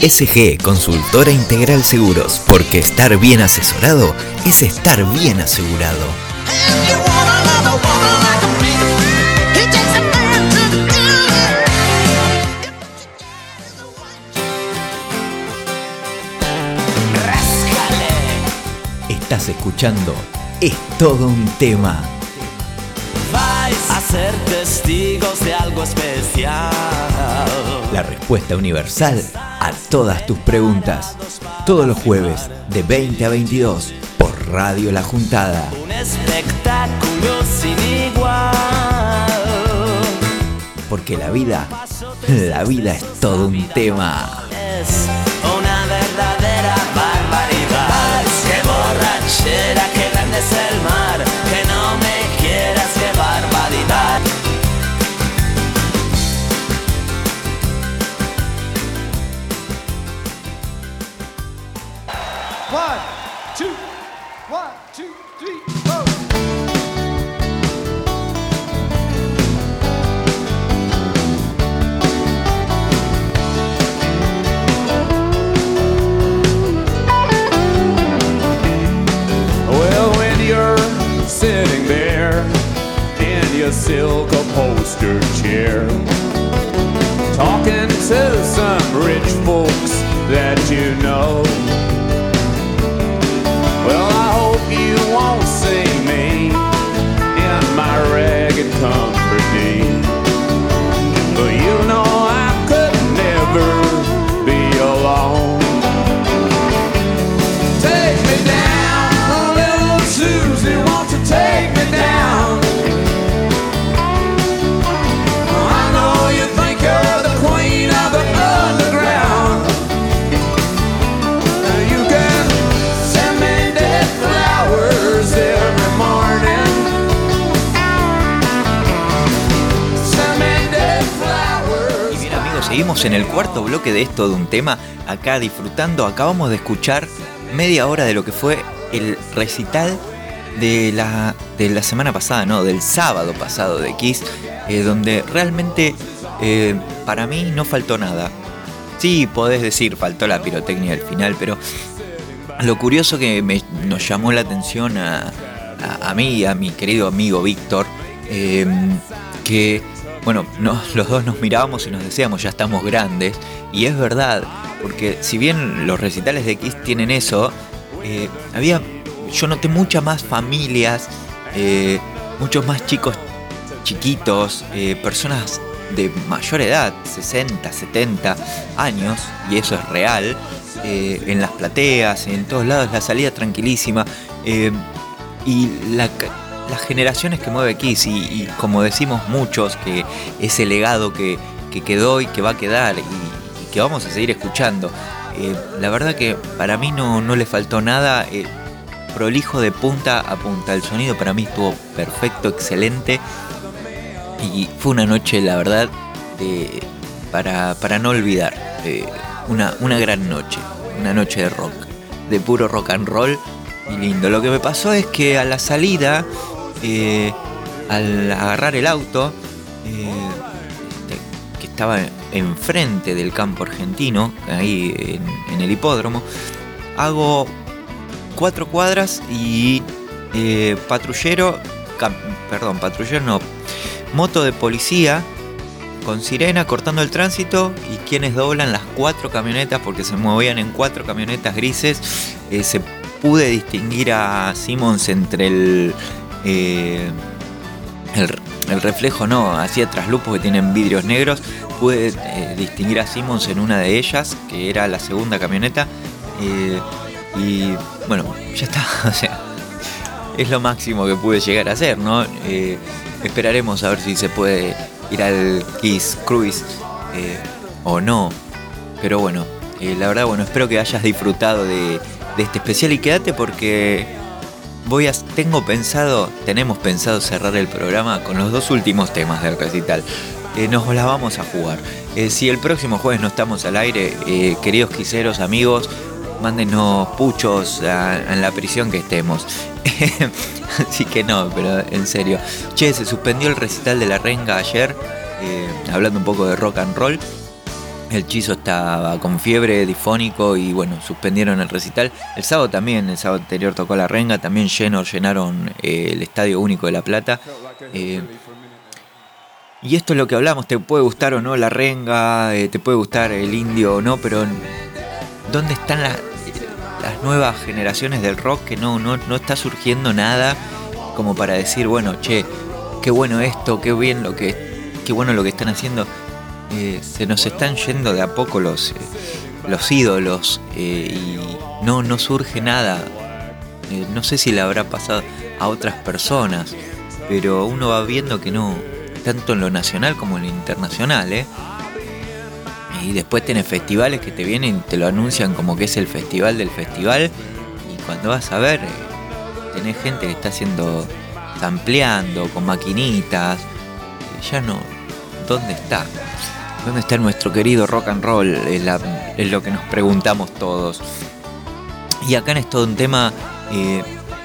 SG Consultora Integral Seguros, porque estar bien asesorado es estar bien asegurado. Estás escuchando Es todo un tema. Vais a ser testigos de algo especial. La respuesta universal a todas tus preguntas. Todos los jueves de 20 a 22 por Radio La Juntada. Un espectáculo sin igual. Porque la vida, la vida es todo un tema. Silk upholstered chair, talking to some rich folks that you know. En el cuarto bloque de esto de un tema, acá disfrutando, acabamos de escuchar media hora de lo que fue el recital de la, de la semana pasada, no, del sábado pasado de Kiss, eh, donde realmente eh, para mí no faltó nada. Sí, podés decir, faltó la pirotecnia al final, pero lo curioso que me- nos llamó la atención a, a- a mí y a mi querido amigo Víctor, eh, que, bueno, los dos nos mirábamos y nos decíamos, ya estamos grandes, y es verdad, porque si bien los recitales de Kiss tienen eso, eh, había, yo noté muchas más familias, eh, muchos más chicos chiquitos, eh, personas de mayor edad, 60, 70 años, y eso es real, en las plateas, en todos lados, la salida tranquilísima, y la las generaciones que mueve Kiss, y, como decimos muchos, que ese legado que, que quedó y que va a quedar, y, que vamos a seguir escuchando, eh, la verdad que para mí no, no le faltó nada. eh, prolijo de punta a punta. El sonido para mí estuvo perfecto, excelente. Y fue una noche, la verdad, para, para no olvidar. eh, una, una gran noche. Una noche de rock. De puro rock and roll. Y lindo. Lo que me pasó es que a la salida, eh, al agarrar el auto, eh, que estaba enfrente del campo argentino, ahí en, el hipódromo, hago cuatro cuadras y eh, patrullero, perdón, patrullero no, moto de policía con sirena cortando el tránsito y quienes doblan las cuatro camionetas porque se movían en cuatro camionetas grises. se pude distinguir a Simmons entre el, eh, el, reflejo, no, hacía traslupos que tienen vidrios negros. Pude eh, distinguir a Simmons en una de ellas, que era la segunda camioneta. eh, y bueno, ya está, o sea, es lo máximo que pude llegar a hacer, ¿no? Esperaremos a ver si se puede ir al Kiss Cruise o no. Pero bueno, la verdad, bueno, espero que hayas disfrutado de este especial y quédate porque voy a, tengo pensado, tenemos pensado cerrar el programa con los dos últimos temas del recital. Eh, nos la vamos a jugar. Eh, si el próximo jueves no estamos al aire, eh, queridos quiseros, amigos, mándenos puchos a- la prisión que estemos. Así que no, pero en serio. Che, se suspendió el recital de la renga ayer, eh, hablando un poco de rock and roll. El Chizo estaba con fiebre, difónico y bueno, suspendieron el recital. El sábado también, el sábado anterior tocó la renga, también lleno, llenaron eh, el Estadio Único de La Plata. Eh, y esto es lo que hablamos, te puede gustar o no la renga, eh, te puede gustar el indio o no, pero ¿dónde están las, las nuevas generaciones del rock que no, no, no está surgiendo nada como para decir, bueno, che, qué bueno esto, qué bien lo que, qué bueno lo que están haciendo? Eh, se nos están yendo de a poco los, eh, los ídolos eh, y no, no surge nada. No sé si le habrá pasado a otras personas, pero uno va viendo que no, tanto en lo nacional como en lo internacional, ¿eh? Y después tenés festivales que te vienen y te lo anuncian como que es el festival del festival. Y cuando vas a ver, tenés gente que está haciendo, ampliando con maquinitas. Ya no. ¿Dónde está? ¿Dónde está nuestro querido rock and roll? Es, lo que nos preguntamos todos. Y acá en todo un tema, eh,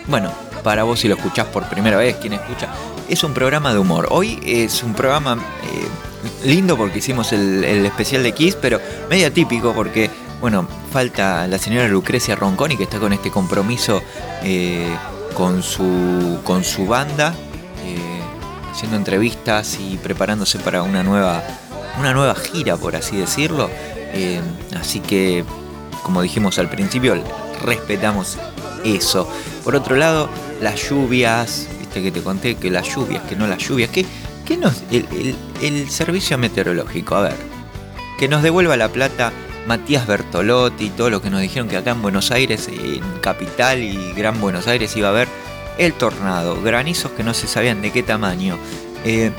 bueno, para vos si lo escuchás por primera vez, quien escucha, es un programa de humor. Hoy es un programa eh, lindo porque hicimos el, especial de Kiss, pero medio atípico porque, bueno, falta la señora Lucrecia Ronconi que está con este compromiso eh, con, su, con su banda, haciendo entrevistas y preparándose para una nueva, una nueva gira, por así decirlo. Eh, así que, como dijimos al principio, respetamos eso. Por otro lado, las lluvias, viste que te conté que las lluvias, que no las lluvias, que, que nos, el, el- servicio meteorológico, a ver, que nos devuelva la plata Matías Bertolotti, todo lo que nos dijeron que acá en Buenos Aires, en Capital y Gran Buenos Aires iba a haber el tornado, granizos que no se sabían de qué tamaño. Eh,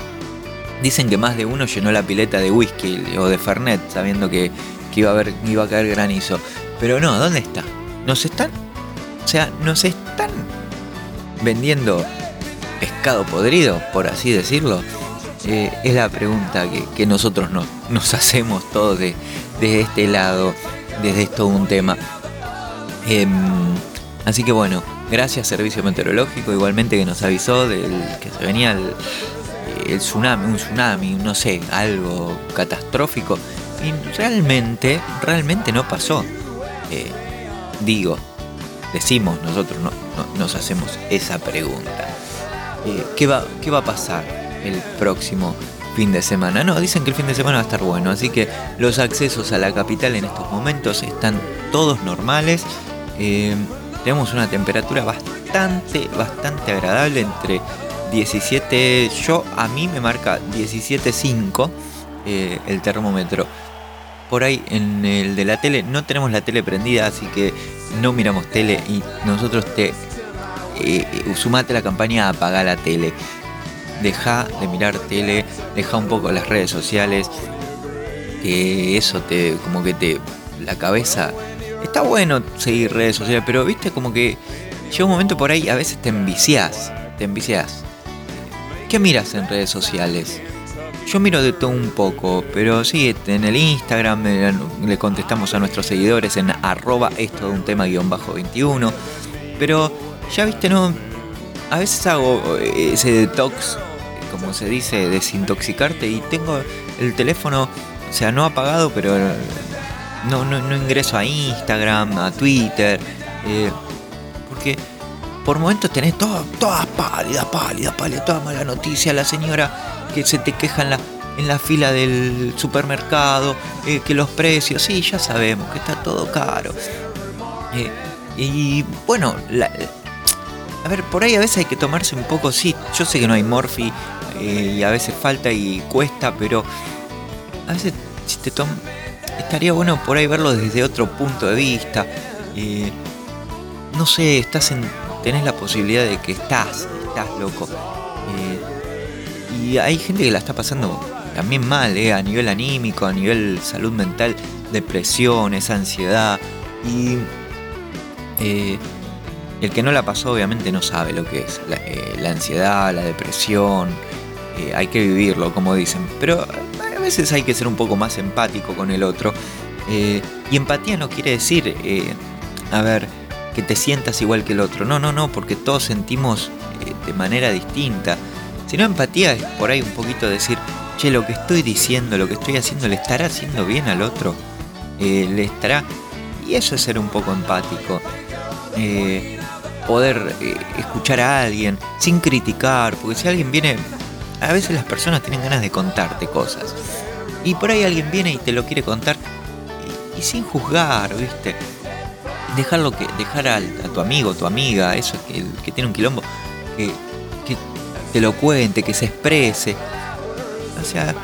dicen que más de uno llenó la pileta de whisky o de Fernet, sabiendo que, que iba, a haber, iba a caer granizo. Pero no, ¿dónde está? ¿Nos están? O sea, ¿nos están vendiendo pescado podrido, por así decirlo? Eh, es la pregunta que, nosotros no- nos hacemos todos de, desde este lado, desde esto un tema. Em, así que bueno, gracias Servicio Meteorológico, igualmente que nos avisó del que se venía el, el tsunami, un tsunami, no sé, algo catastrófico. Y realmente, realmente no pasó. Eh, digo, decimos, nosotros no, no- nos hacemos esa pregunta. Eh, ¿qué, va, ¿Qué va a pasar el próximo fin de semana? No, dicen que el fin de semana va a estar bueno, así que los accesos a la capital en estos momentos están todos normales. Eh, tenemos una temperatura bastante, bastante agradable entre 17, yo a mí me marca 17.5 eh, el termómetro. Por ahí en el de la tele no tenemos la tele prendida, así que no miramos tele y nosotros te eh, eh, sumate a la campaña a apagar la tele. Deja de mirar tele, deja un poco las redes sociales, que eso te, como que te, la cabeza, está bueno seguir redes sociales, pero viste como que llega un momento por ahí, a veces te enviciás, te enviciás. ¿Qué miras en redes sociales? Yo miro de todo un poco, pero sí, en el Instagram eh, le contestamos a nuestros seguidores en arroba esto de un tema guion bajo 21. Pero ya viste, no. A veces hago eh, ese detox, como se dice, desintoxicarte y tengo el teléfono, o sea, no apagado, pero eh, no, no, ingreso a Instagram, a Twitter, porque por momentos tenés todo- todas pálidas, pálidas, pálidas, toda mala noticia, la señora que se te queja en la, en la fila del supermercado, eh, que los precios, sí, ya sabemos que está todo caro. Eh, y bueno, a ver, por ahí a veces hay que tomarse un poco, sí, yo sé que no hay morfi eh, y a veces falta y cuesta, pero a veces si te tom estaría bueno por ahí verlo desde otro punto de vista. no sé, estás en, tenés la posibilidad de que estás, estás loco. Eh, y hay gente que la está pasando también mal, eh, a nivel anímico, a nivel salud mental. depresión, esa ansiedad. Y eh, el que no la pasó obviamente no sabe lo que es la, ansiedad, la depresión. Hay que vivirlo, como dicen. Pero a veces hay que ser un poco más empático con el otro. Y empatía no quiere decir, a ver, que te sientas igual que el otro. No, no, no, porque todos sentimos eh, de manera distinta. Sino empatía es por ahí un poquito decir, che, lo que estoy diciendo, lo que estoy haciendo, ¿le estará haciendo bien al otro? Eh, ¿Le estará...? Y eso es ser un poco empático. Eh, poder escuchar a alguien sin criticar, porque si alguien viene... A veces las personas tienen ganas de contarte cosas. Y por ahí alguien viene y te lo quiere contar y, y sin juzgar, ¿viste? Dejarlo que, dejar a, tu amigo, tu amiga, eso que, tiene un quilombo, que, te lo cuente, que se exprese. O sea,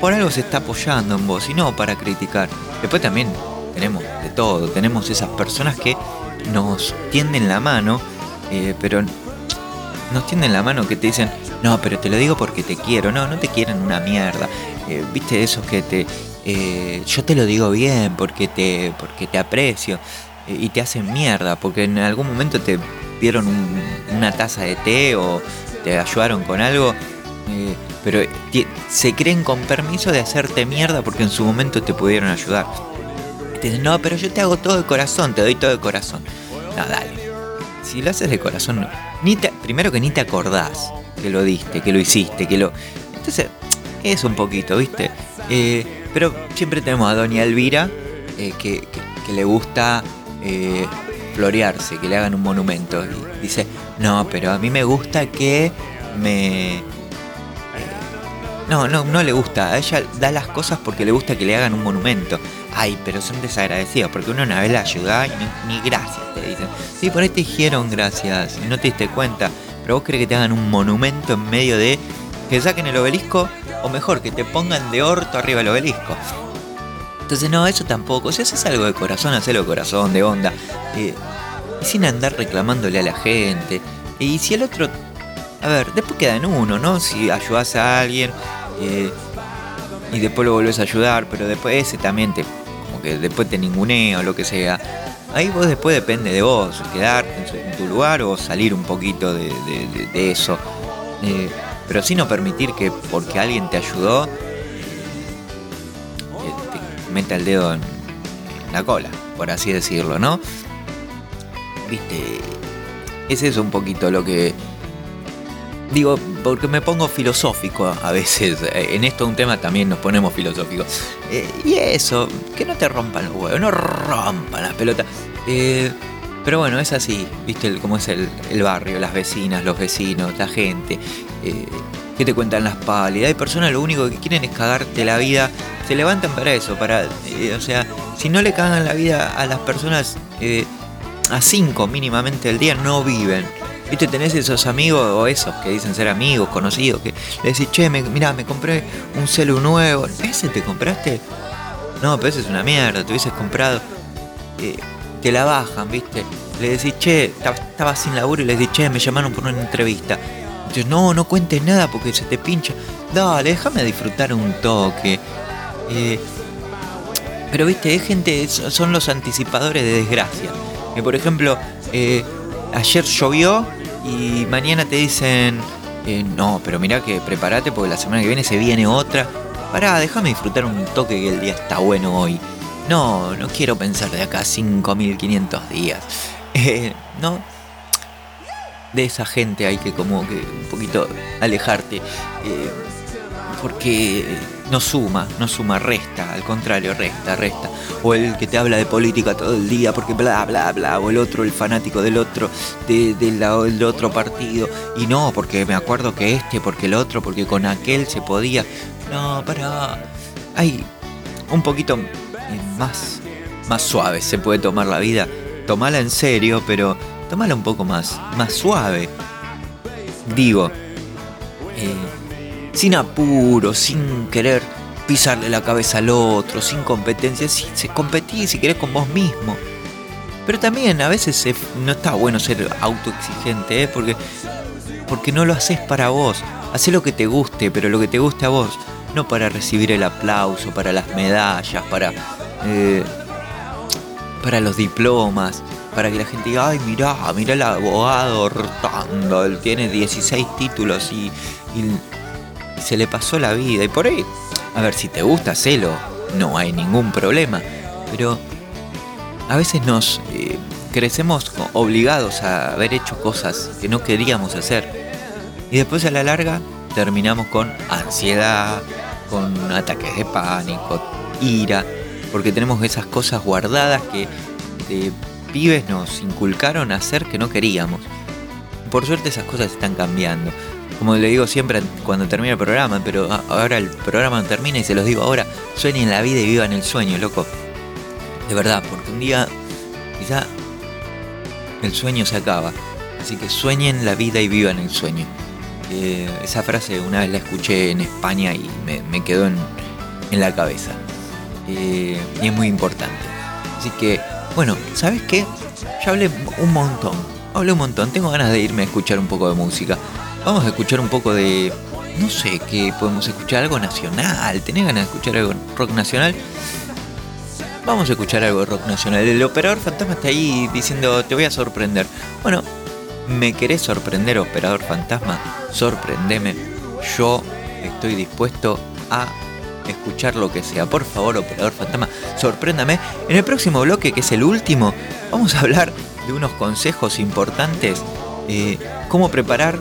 por algo se está apoyando en vos y no para criticar. Después también tenemos de todo, tenemos esas personas que nos tienden la mano, eh, pero nos tienden la mano que te dicen, no, pero te lo digo porque te quiero, no, no te quieren una mierda. Eh, Viste esos que te, eh, yo te lo digo bien porque te, porque te aprecio y te hacen mierda porque en algún momento te dieron un- una taza de té o te ayudaron con algo. eh, pero se creen con permiso de hacerte mierda porque en su momento te pudieron ayudar. Te dicen, no, pero yo te hago todo de corazón, te doy todo de corazón. No, dale. Si lo haces de corazón. Ni te- primero que ni te acordás que lo diste, que lo hiciste, que lo. Entonces, es un poquito, ¿viste? Eh, pero siempre tenemos a Doña Elvira, eh, que, que- que le gusta eh, florearse, que le hagan un monumento. Y dice, no, pero a mí me gusta que me. eh, no, no, no le gusta. A ella da las cosas porque le gusta que le hagan un monumento. Ay, pero son desagradecidos porque uno una vez la ayuda y ni, ni gracias te dicen. Sí, por ahí te dijeron gracias y no te diste cuenta. Pero vos querés que te hagan un monumento en medio de que saquen el obelisco o mejor, que te pongan de orto arriba del obelisco. Entonces, no, eso tampoco. Si haces algo de corazón, hacelo de corazón, de onda. Eh, y sin andar reclamándole a la gente. Y si el otro. A ver, después queda en uno, ¿no? Si ayudas a alguien eh, y después lo volvés a ayudar, pero después ese también te. Como que después te ningunea o lo que sea. Ahí vos después depende de vos, quedarte en, tu lugar o salir un poquito de, eso. Eh, pero sin no permitir que porque alguien te ayudó, meta el dedo en, la cola, por así decirlo, ¿no? Viste, es eso un poquito lo que... Digo, porque me pongo filosófico a veces. eh, En esto un tema también nos ponemos filosóficos. Eh, y eso, que no te rompan los huevos, no rompan las pelotas. Eh, pero bueno, es así, viste cómo es el, barrio, las vecinas, los vecinos, la gente. eh, que te cuentan las pálidas. Hay personas lo único que quieren es cagarte la vida. Se levantan para eso, para... eh, o sea, si no le cagan la vida a las personas eh, a cinco mínimamente al día, no viven. Viste, tenés esos amigos o esos que dicen ser amigos, conocidos, que le decís, che, me, mirá, me compré un celu nuevo. ¿Ese te compraste? No, pero ese es una mierda, te hubieses comprado. Eh, te la bajan, ¿viste? Le decís, che, ta- estaba sin laburo y le decís, che, me llamaron por una entrevista. Dices, no, no cuentes nada porque se te pincha. Dale, déjame disfrutar un toque. Eh, pero viste, es gente, so- son los anticipadores de desgracia. Que por ejemplo, eh, ayer llovió y mañana te dicen, eh, no, pero mirá que prepárate porque la semana que viene se viene otra. Pará, déjame disfrutar un toque que el día está bueno hoy. No, no quiero pensar de acá a 5500 días. Eh, no. De esa gente hay que como que un poquito alejarte. eh, porque no suma, no suma, resta, al contrario, resta, resta. O el que te habla de política todo el día porque bla, bla, bla, o el otro, el fanático del otro, de- del otro partido. Y no, porque me acuerdo que este, porque el otro, porque con aquel se podía. No, para. Hay un poquito más, más suave se puede tomar la vida. Tomala en serio, pero tomala un poco más, más suave. Digo, eh, sin apuro, sin querer pisarle la cabeza al otro, sin competencia, sí, se si querés con vos mismo. Pero también a veces no está bueno ser autoexigente, ¿eh? porque, porque no lo haces para vos. Hacé lo que te guste, pero lo que te guste a vos, no para recibir el aplauso, para las medallas, para... eh, para los diplomas, para que la gente diga, ay, mirá, mirá el abogado Hortando, él tiene 16 títulos y, se le pasó la vida. Y por ahí, a ver, si te gusta, hacelo, no hay ningún problema. Pero a veces nos eh, crecemos obligados a haber hecho cosas que no queríamos hacer. Y después a la larga terminamos con ansiedad, con ataques de pánico, ira, porque tenemos esas cosas guardadas que de pibes nos inculcaron a hacer que no queríamos. Por suerte esas cosas están cambiando. Como le digo siempre cuando termina el programa, pero ahora el programa no termina y se los digo ahora, sueñen la vida y vivan el sueño, loco. De verdad, porque un día quizá el sueño se acaba. Así que sueñen la vida y vivan el sueño. Eh, esa frase una vez la escuché en España y me, quedó en la cabeza. Y es muy importante. Así que, bueno, ¿sabes qué? Ya hablé un montón. Hablé un montón. Tengo ganas de irme a escuchar un poco de música. Vamos a escuchar un poco de... No sé qué podemos escuchar. Algo nacional. ¿Tenés ganas de escuchar algo rock nacional? Vamos a escuchar algo de rock nacional. El operador fantasma está ahí diciendo, te voy a sorprender. Bueno, ¿me querés sorprender, operador fantasma? Sorprendeme. Yo estoy dispuesto a escuchar lo que sea. Por favor, operador fantasma, sorpréndame. En el próximo bloque, que es el último, vamos a hablar de unos consejos importantes. eh, cómo preparar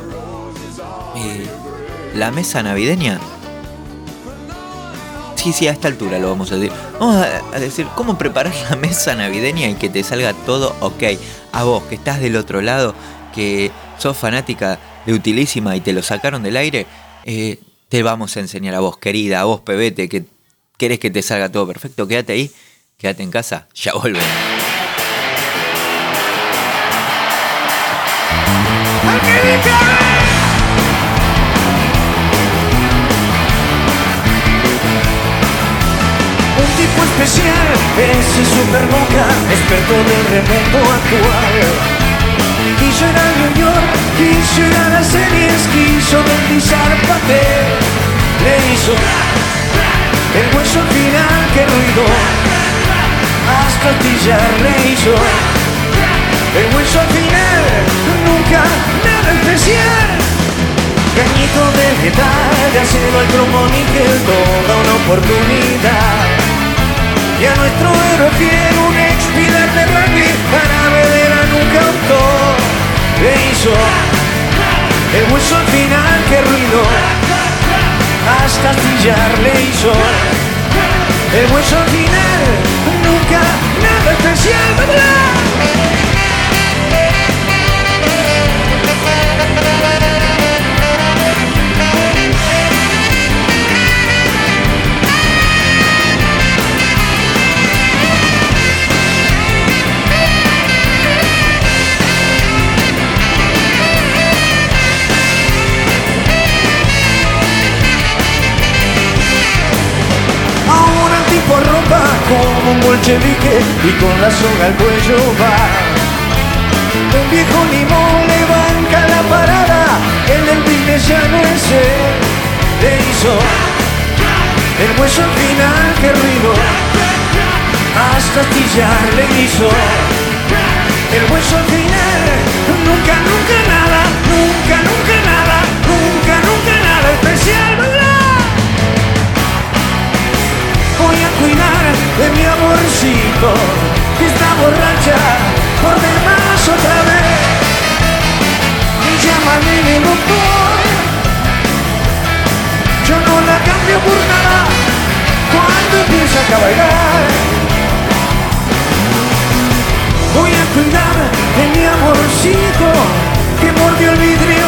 eh, la mesa navideña Sí, sí, a esta altura lo vamos a decir. Vamos a, decir cómo preparar la mesa navideña y que te salga todo ok. A vos, que estás del otro lado, que sos fanática de Utilísima y te lo sacaron del aire, eh, te vamos a enseñar a vos, querida, a vos, pebete, que querés que te salga todo perfecto. Quédate ahí, quédate en casa, ya volvemos. Un tipo especial, ese super experto del remoto actual. Quiso ir a New York, quiso ir a las series, quiso deslizar papel. Le hizo el hueso final que ruido, hasta astillar le hizo. El hueso final, nunca nada especial. Cañito de metal, de acero al cromo níquel, toda una oportunidad. Y a nuestro héroe fiel, un el hueso al final, que ruido, hasta astillar le hizo. El hueso al final, bolchevique y con la soga al cuello va. Un viejo limón le banca la parada, el del ya no es él. Le hizo el hueso al final, que ruido, hasta astillar le hizo. El hueso al final, nunca, nunca nada, de mi amorcito que está borracha por demás otra vez. Y llámame de doctor. Yo no la cambio por nada cuando empieza a bailar. Voy a cuidar de mi amorcito que mordió el vidrio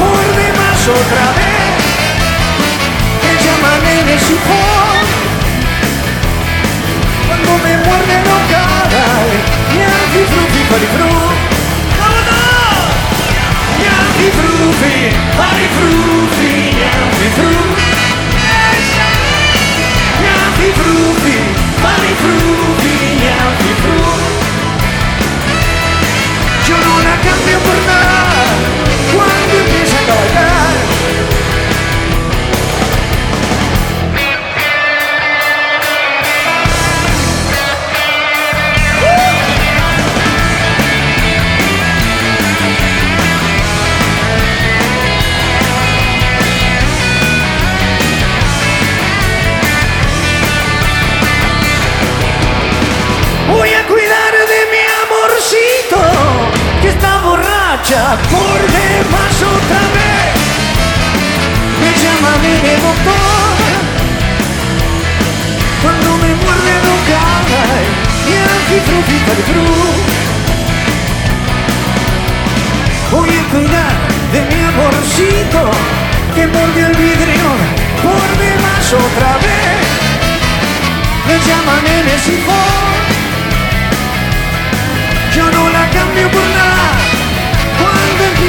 por demás otra vez. Que llámame de su cuando me muerde no caray Yankee frutti parifru ¡Vámonos! Yankee frutti parifrutti Yankee frutti Yankee frutti parifrutti Yankee frutti Yo no la cambio por nada marcha por demás otra vez. Me llama mi doctor cuando me muerde no cae y antifrufica de cruz. Voy a cuidar de mi amorcito que mordió el vidrio por demás otra vez. Me llama en el. Yo no la cambio por nada.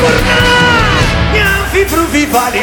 φουρνά Μια αμφιφρούβη βάλει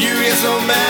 You get so mad.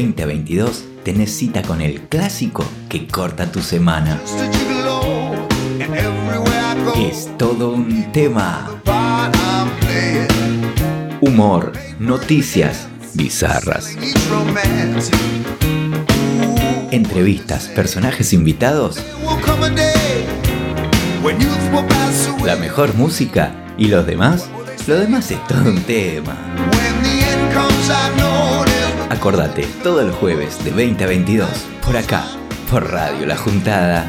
2022 tenés cita con el clásico que corta tu semana. Es todo un tema. Humor, noticias bizarras. Entrevistas, personajes invitados. La mejor música y los demás. Lo demás es todo un tema. Acordate, todos los jueves de 20 a 22, por acá, por Radio La Juntada.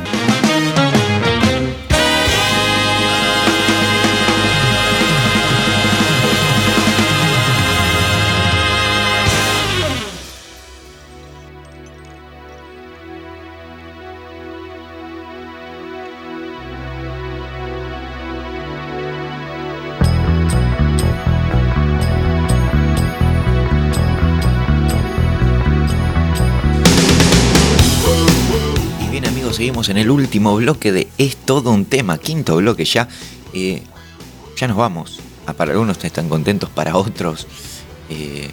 En el último bloque de Es todo un tema, quinto bloque ya. Eh, ya nos vamos. Ah, Para algunos están contentos, para otros eh,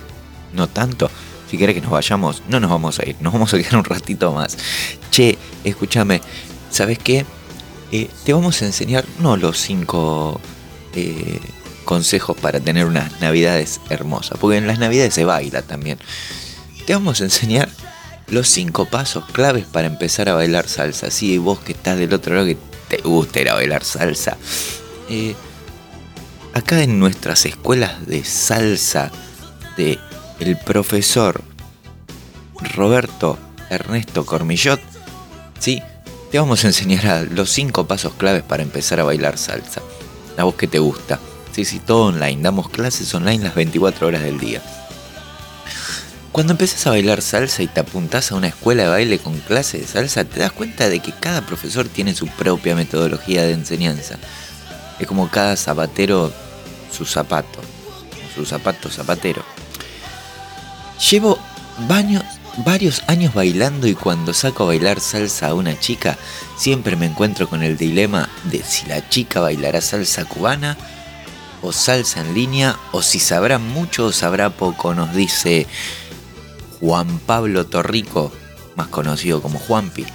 no tanto. Si querés que nos vayamos, no nos vamos a ir, nos vamos a quedar un ratito más. Che, escúchame, ¿sabes qué? Eh, te vamos a enseñar, no los cinco consejos para tener unas navidades hermosas, porque en las navidades se baila también. Te vamos a enseñar los cinco pasos claves para empezar a bailar salsa. Si vos que estás del otro lado que te gusta ir a bailar salsa. eh, acá en nuestras escuelas de salsa de el profesor Roberto Ernesto Cormillot, sí, te vamos a enseñar a los cinco pasos claves para empezar a bailar salsa. A vos que te gusta. Sí, sí, todo online. Damos clases online las 24 horas del día. Cuando empezás a bailar salsa y te apuntás a una escuela de baile con clase de salsa, te das cuenta de que cada profesor tiene su propia metodología de enseñanza. Es como cada zapatero su zapato, su zapato zapatero. Llevo varios años bailando y cuando saco a bailar salsa a una chica, siempre me encuentro con el dilema de si la chica bailará salsa cubana o salsa en línea o si sabrá mucho o sabrá poco, nos dice Juan Pablo Torrico, más conocido como Juanpi,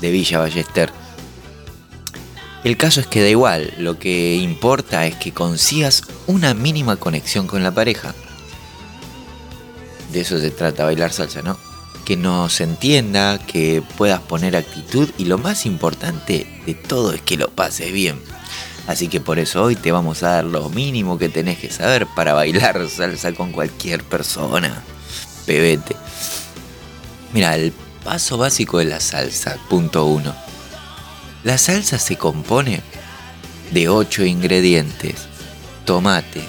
de Villa Ballester. El caso es que da igual, lo que importa es que consigas una mínima conexión con la pareja. De eso se trata bailar salsa, ¿no? Que nos entienda, que puedas poner actitud y lo más importante de todo es que lo pases bien. Así que por eso hoy te vamos a dar lo mínimo que tenés que saber para bailar salsa con cualquier persona. Pebete. Mira, el paso básico de la salsa, punto uno. La salsa se compone de 8 ingredientes. Tomate,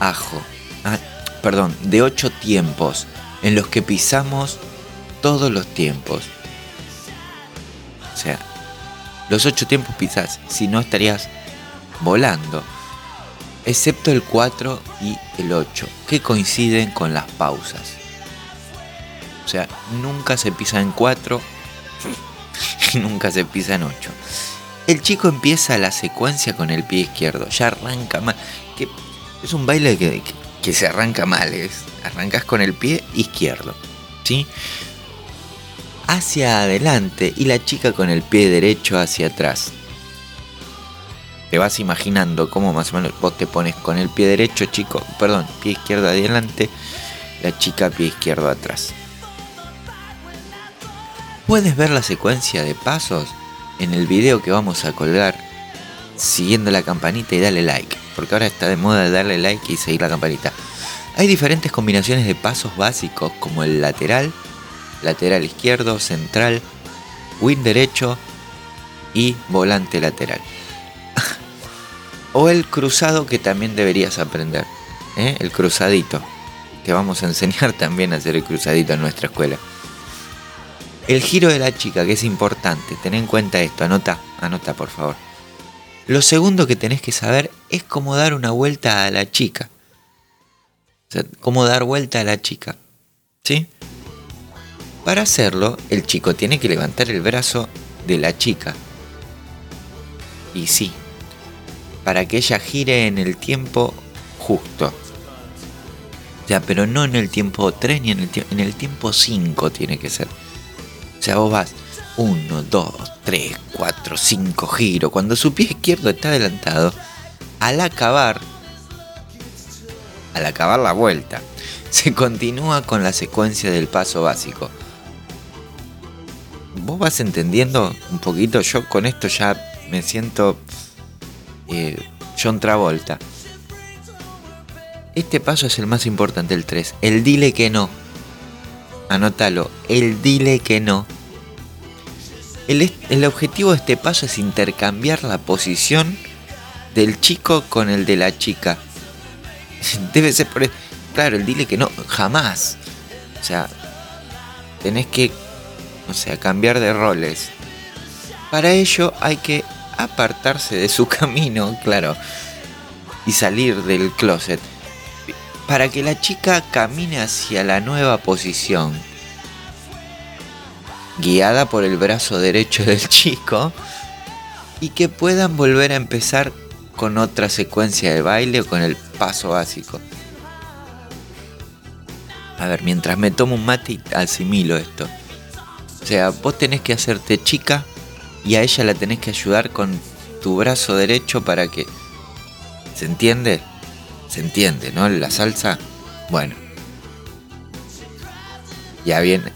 ajo, ah, perdón, de 8 tiempos en los que pisamos todos los tiempos. O sea, los 8 tiempos pisás, si no estarías volando. Excepto el 4 y el 8, que coinciden con las pausas. O sea, nunca se pisa en 4 y nunca se pisa en 8. El chico empieza la secuencia con el pie izquierdo, ya arranca mal. Que es un baile que, que- que se arranca mal, es, arrancas con el pie izquierdo, ¿sí? Hacia adelante y la chica con el pie derecho hacia atrás. Te vas imaginando cómo más o menos vos te pones con el pie derecho, chico, perdón, pie izquierdo adelante, la chica pie izquierdo atrás. Puedes ver la secuencia de pasos en el video que vamos a colgar siguiendo la campanita y dale like, porque ahora está de moda darle like y seguir la campanita. Hay diferentes combinaciones de pasos básicos como el lateral, lateral izquierdo, central, win derecho y volante lateral. O el cruzado que también deberías aprender, ¿eh? el cruzadito. Te vamos a enseñar también a hacer el cruzadito en nuestra escuela. El giro de la chica, que es importante, ten en cuenta esto, anota, anota por favor. Lo segundo que tenés que saber es cómo dar una vuelta a la chica. Cómo dar vuelta a la chica. ¿Sí? Para hacerlo, el chico tiene que levantar el brazo de la chica. Y sí, para que ella gire en el tiempo justo. O sea, pero no en el tiempo 3 ni en el, en el tiempo 5 tiene que ser. O sea, vos vas 1, 2, 3, 4, 5 giro. Cuando su pie izquierdo está adelantado, al acabar, al acabar la vuelta, se continúa con la secuencia del paso básico. Vos vas entendiendo un poquito, yo con esto ya me siento eh, John Travolta. Este paso es el más importante, el 3. El dile que no. Anótalo, el dile que no. El, el objetivo de este paso es intercambiar la posición del chico con el de la chica. Debe ser por... e- Claro, el dile que no, jamás. O sea, tenés que, o sea, cambiar de roles. Para ello hay que apartarse de su camino, claro, y salir del closet. Para que la chica camine hacia la nueva posición. Guiada por el brazo derecho del chico. Y que puedan volver a empezar con otra secuencia de baile o con el paso básico. A ver, mientras me tomo un mate asimilo esto. O sea, vos tenés que hacerte chica y a ella la tenés que ayudar con tu brazo derecho para que... ¿Se entiende? Se entiende, ¿no? La salsa. Bueno. Ya viene.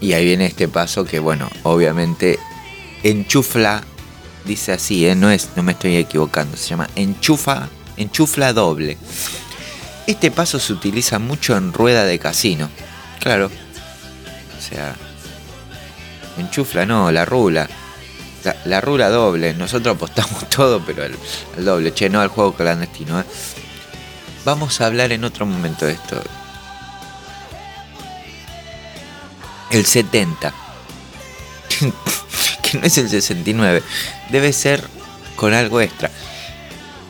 Y ahí viene este paso que, bueno, obviamente enchufla. Dice así, ¿eh? No, es, no me estoy equivocando. Se llama enchufa, enchufla doble. Este paso se utiliza mucho en rueda de casino. Claro. O sea, enchufla no, la rula. La, la doble. Nosotros apostamos todo, pero al, al doble. Che, no al juego clandestino. ¿eh? Vamos a hablar en otro momento de esto. El 70. que no es el 69. Debe ser con algo extra.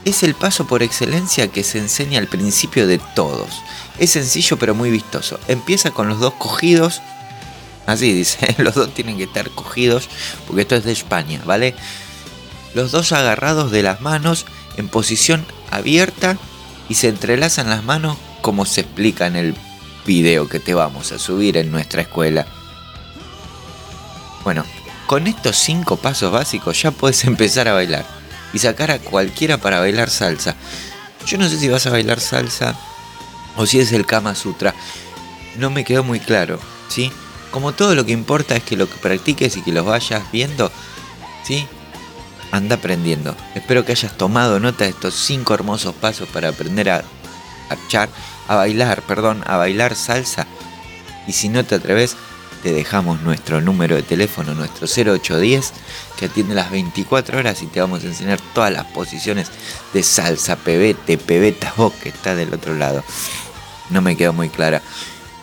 Es el paso por excelencia que se enseña al principio de todos. Es sencillo pero muy vistoso. Empieza con los dos cogidos. Así dice, los dos tienen que estar cogidos porque esto es de España, ¿vale? Los dos agarrados de las manos en posición abierta y se entrelazan las manos como se explica en el video que te vamos a subir en nuestra escuela. Bueno, con estos cinco pasos básicos ya puedes empezar a bailar y sacar a cualquiera para bailar salsa. Yo no sé si vas a bailar salsa o si es el Kama Sutra. No me quedó muy claro, ¿sí? Como todo lo que importa es que lo que practiques y que los vayas viendo, ¿sí? Anda aprendiendo. Espero que hayas tomado nota de estos cinco hermosos pasos para aprender a, char- a bailar, perdón, a bailar salsa. Y si no te atreves, te dejamos nuestro número de teléfono, nuestro 0810, que atiende las 24 horas y te vamos a enseñar todas las posiciones de salsa, pebete, pebeta, vos que está del otro lado. No me quedó muy clara.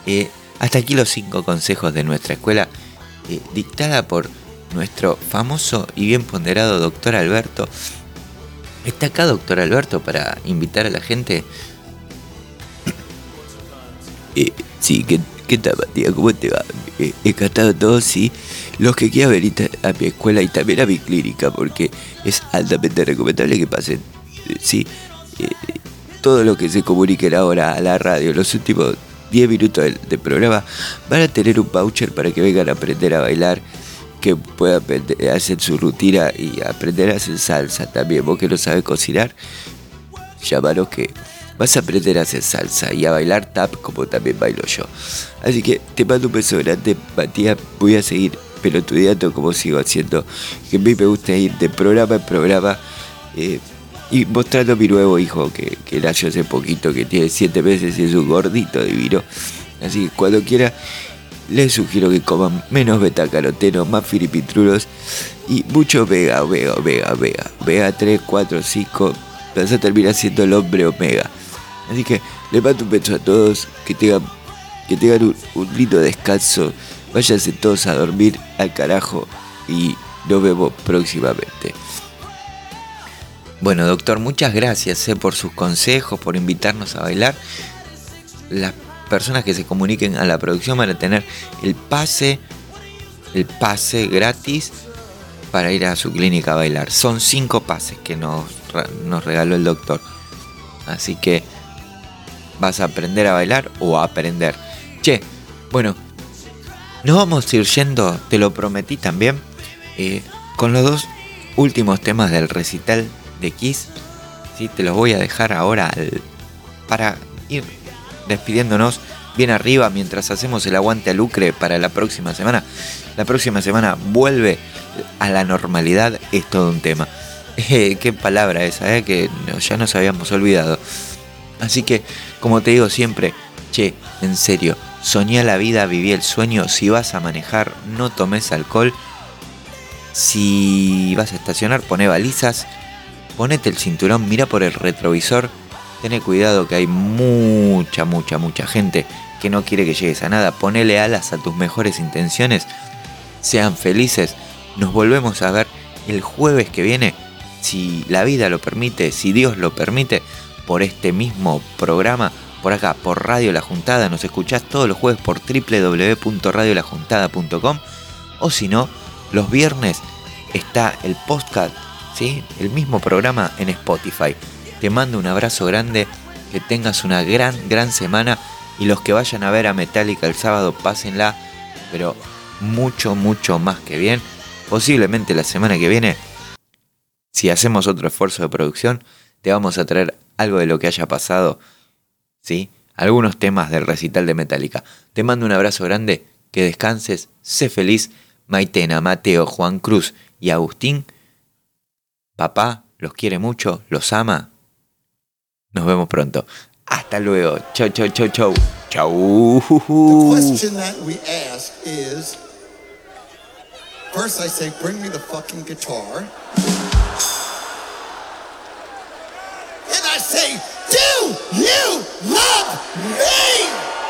Eh, hasta aquí los cinco consejos de nuestra escuela, eh, dictada por nuestro famoso y bien ponderado doctor Alberto. ¿Está acá doctor Alberto para invitar a la gente? Eh, sí, ¿qué, qué tal, Matías? ¿Cómo te va? Eh, encantado todos, sí. Los que quieran venir a a mi escuela y también a mi clínica, porque es altamente recomendable que pasen, eh, sí, eh, todo lo que se comuniquen ahora a la radio, los últimos 10 minutos del programa, van a tener un voucher para que vengan a aprender a bailar, que puedan hacer su rutina y aprender a hacer salsa también. Vos que no sabes cocinar, llámanos que vas a aprender a hacer salsa y a bailar tap como también bailo yo. Así que te mando un beso grande, Matías. Voy a seguir pelotudeando como sigo haciendo. Que a mí me gusta ir de programa en programa eh, y mostrando a mi nuevo hijo que, que nació hace poquito, que tiene 7 meses y es un gordito divino. Así que cuando quiera, les sugiero que coman menos betacaroteno, más filipitrulos y mucho omega, omega, omega, omega. Omega 3, 4, 5. Vas a terminar siendo el hombre omega. Así que les mando un beso a todos. Que tengan, que tengan un, un lindo descanso. Váyanse todos a dormir al carajo. Y nos vemos próximamente. Bueno, doctor, muchas gracias eh, por sus consejos, por invitarnos a bailar. Las personas que se comuniquen a la producción van a tener el pase, el pase gratis para ir a su clínica a bailar. Son cinco pases que nos, nos regaló el doctor. Así que vas a aprender a bailar o a aprender. Che, bueno, nos vamos a ir yendo, te lo prometí también, eh, con los dos últimos temas del recital de Kiss. ¿sí? Te los voy a dejar ahora para ir despidiéndonos bien arriba mientras hacemos el aguante a lucre para la próxima semana. La próxima semana vuelve a la normalidad, es todo un tema. Eh, qué palabra esa, eh, que ya nos habíamos olvidado. Así que, como te digo siempre, che, en serio, soñá la vida, viví el sueño. Si vas a manejar, no tomes alcohol. Si vas a estacionar, poné balizas. Ponete el cinturón, mira por el retrovisor. Ten cuidado que hay mucha, mucha, mucha gente que no quiere que llegues a nada. Ponele alas a tus mejores intenciones. Sean felices. Nos volvemos a ver el jueves que viene, si la vida lo permite, si Dios lo permite, por este mismo programa, por acá, por Radio La Juntada. Nos escuchás todos los jueves por www.radiolajuntada.com o si no, los viernes está el podcast, el mismo programa en Spotify. Te mando un abrazo grande, que tengas una gran, gran semana y los que vayan a ver a Metallica el sábado, pásenla, pero mucho, mucho más que bien. Posiblemente la semana que viene, si hacemos otro esfuerzo de producción, te vamos a traer algo de lo que haya pasado, ¿sí? Algunos temas del recital de Metallica. Te mando un abrazo grande, que descanses, sé feliz. Maitena, Mateo, Juan Cruz y Agustín, papá los quiere mucho, los ama. Nos vemos pronto. Hasta luego. Chau, chau, chau, chau. Chau. First I say, bring me the fucking guitar. And I say, do you love me?